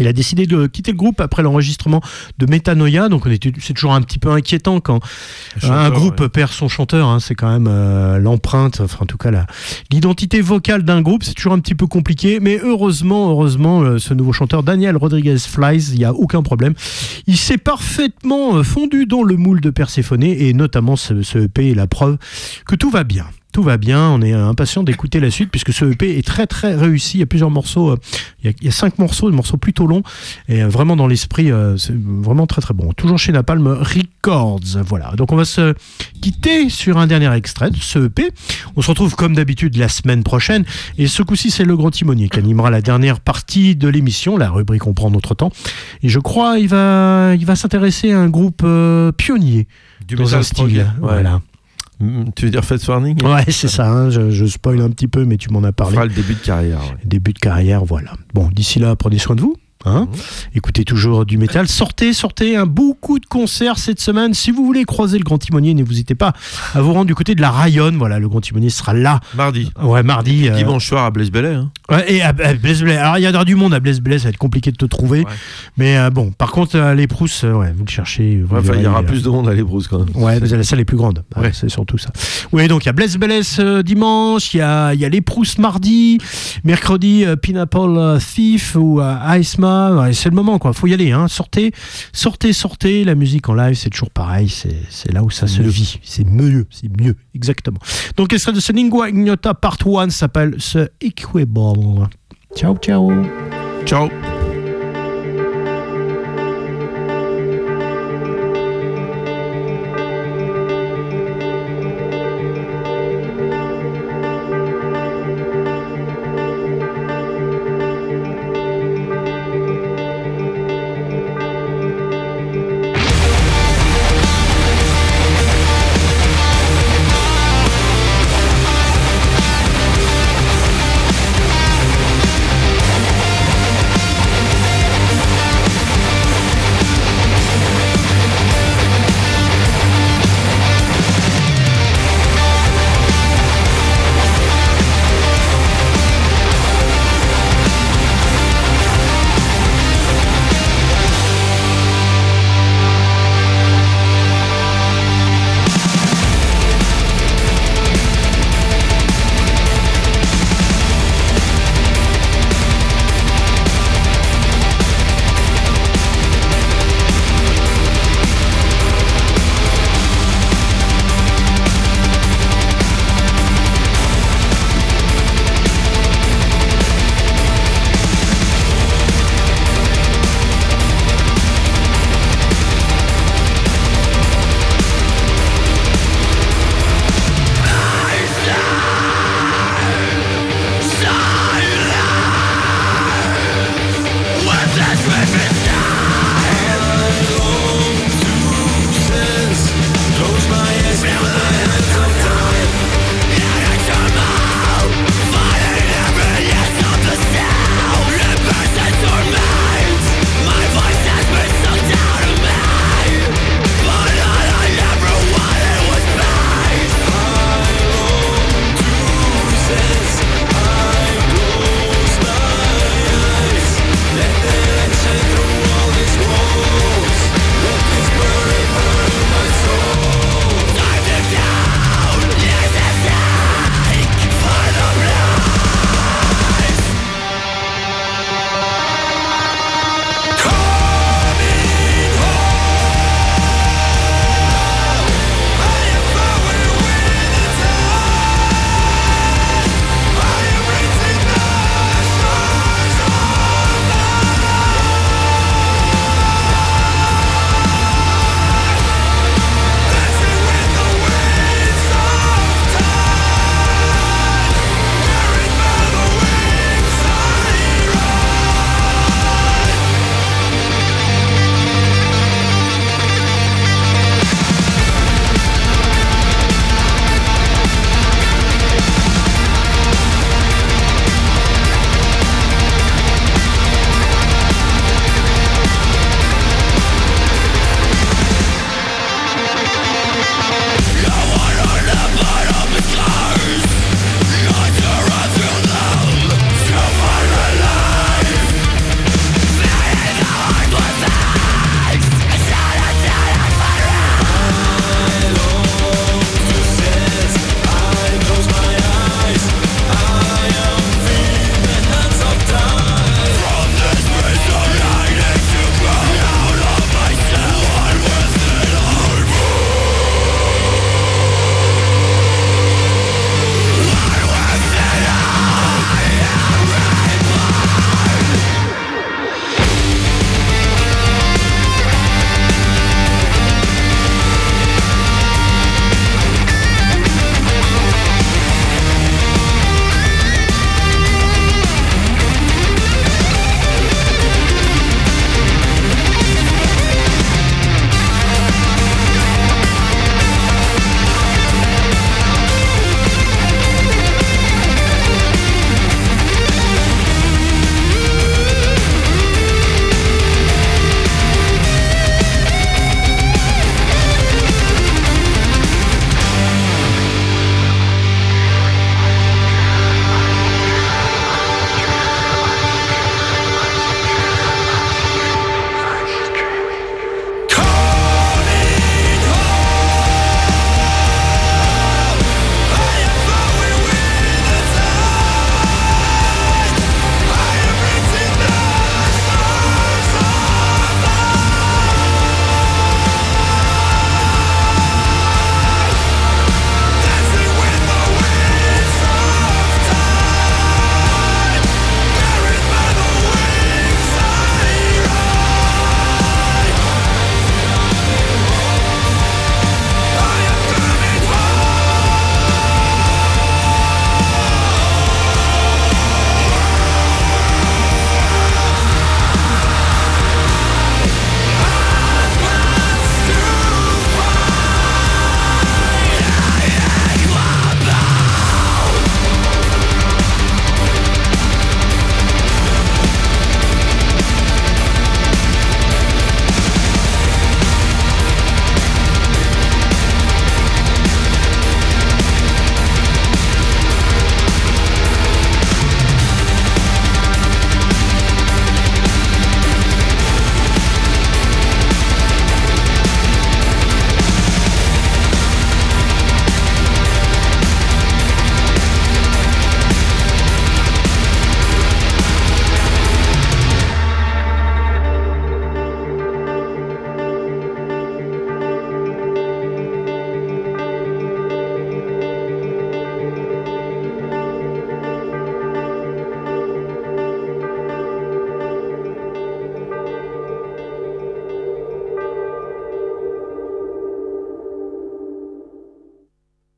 Il a décidé de quitter le groupe après l'enregistrement de Metanoia, donc c'est toujours un petit peu inquiétant quand un groupe ouais. perd son chanteur. hein, c'est quand même euh, l'empreinte, enfin en tout cas la- l'identité vocale d'un groupe, c'est toujours un petit peu compliqué. Mais heureusement, heureusement, euh, ce nouveau chanteur Daniel Rodriguez Flies, il n'y a aucun problème. Il s'est parfaitement euh, fondu dans le moule de Perséphone et notamment ce, ce EP est la preuve que tout va bien. Tout va bien, on est impatient d'écouter la suite puisque ce EP est très très réussi. Il y a plusieurs morceaux, euh, il y a, il y a cinq morceaux, des morceaux plutôt longs et euh, vraiment dans l'esprit, euh, c'est vraiment très très bon. Toujours chez Napalm Records, voilà. Donc on va se quitter sur un dernier extrait de ce EP. On se retrouve comme d'habitude la semaine prochaine et ce coup-ci c'est le Grand Timonier qui animera la dernière partie de l'émission, la rubrique On prend notre temps. Et je crois il va, il va s'intéresser à un groupe euh, pionnier Du dans un style. prog. Voilà. Tu veux dire Fats Warning Ouais, c'est ça. hein, je, je spoil un petit peu, mais tu m'en as On parlé. fera le début de carrière. ouais. Début de carrière, voilà. Bon, d'ici là, prenez soin de vous. Hein Écoutez toujours du métal. Sortez, sortez. Un beaucoup de concerts cette semaine. Si vous voulez croiser le Grand Timonier, n'hésitez pas à vous rendre du côté de la Rayonne. Voilà, le Grand Timonier sera là. Mardi. Ouais, mardi. euh, Dimanche soir à Blaise. Hein. Ouais, et à, à. Alors, il y a du monde à Blaise-Blais, ça va être compliqué de te trouver. Mais euh, bon, par contre, euh, les Prousses, euh, ouais, vous le cherchez. vous il y aura plus de monde à l'Ébrousse quand même. Ouais, mais la salle est plus grande. Ouais, C'est surtout ça. Oui, donc il y a Blaise dimanche, il y a, y a les Prousses mardi, mercredi Pineapple Thief ou euh, C'est le moment, quoi. Faut y aller. Hein. Sortez, sortez, sortez. La musique en live, c'est toujours pareil. C'est c'est là où ça se mieux. vit. C'est mieux, c'est mieux, exactement. Donc, extrait de ce Lingua Ignota Part 1 s'appelle ce Equable. Ciao, ciao. Ciao.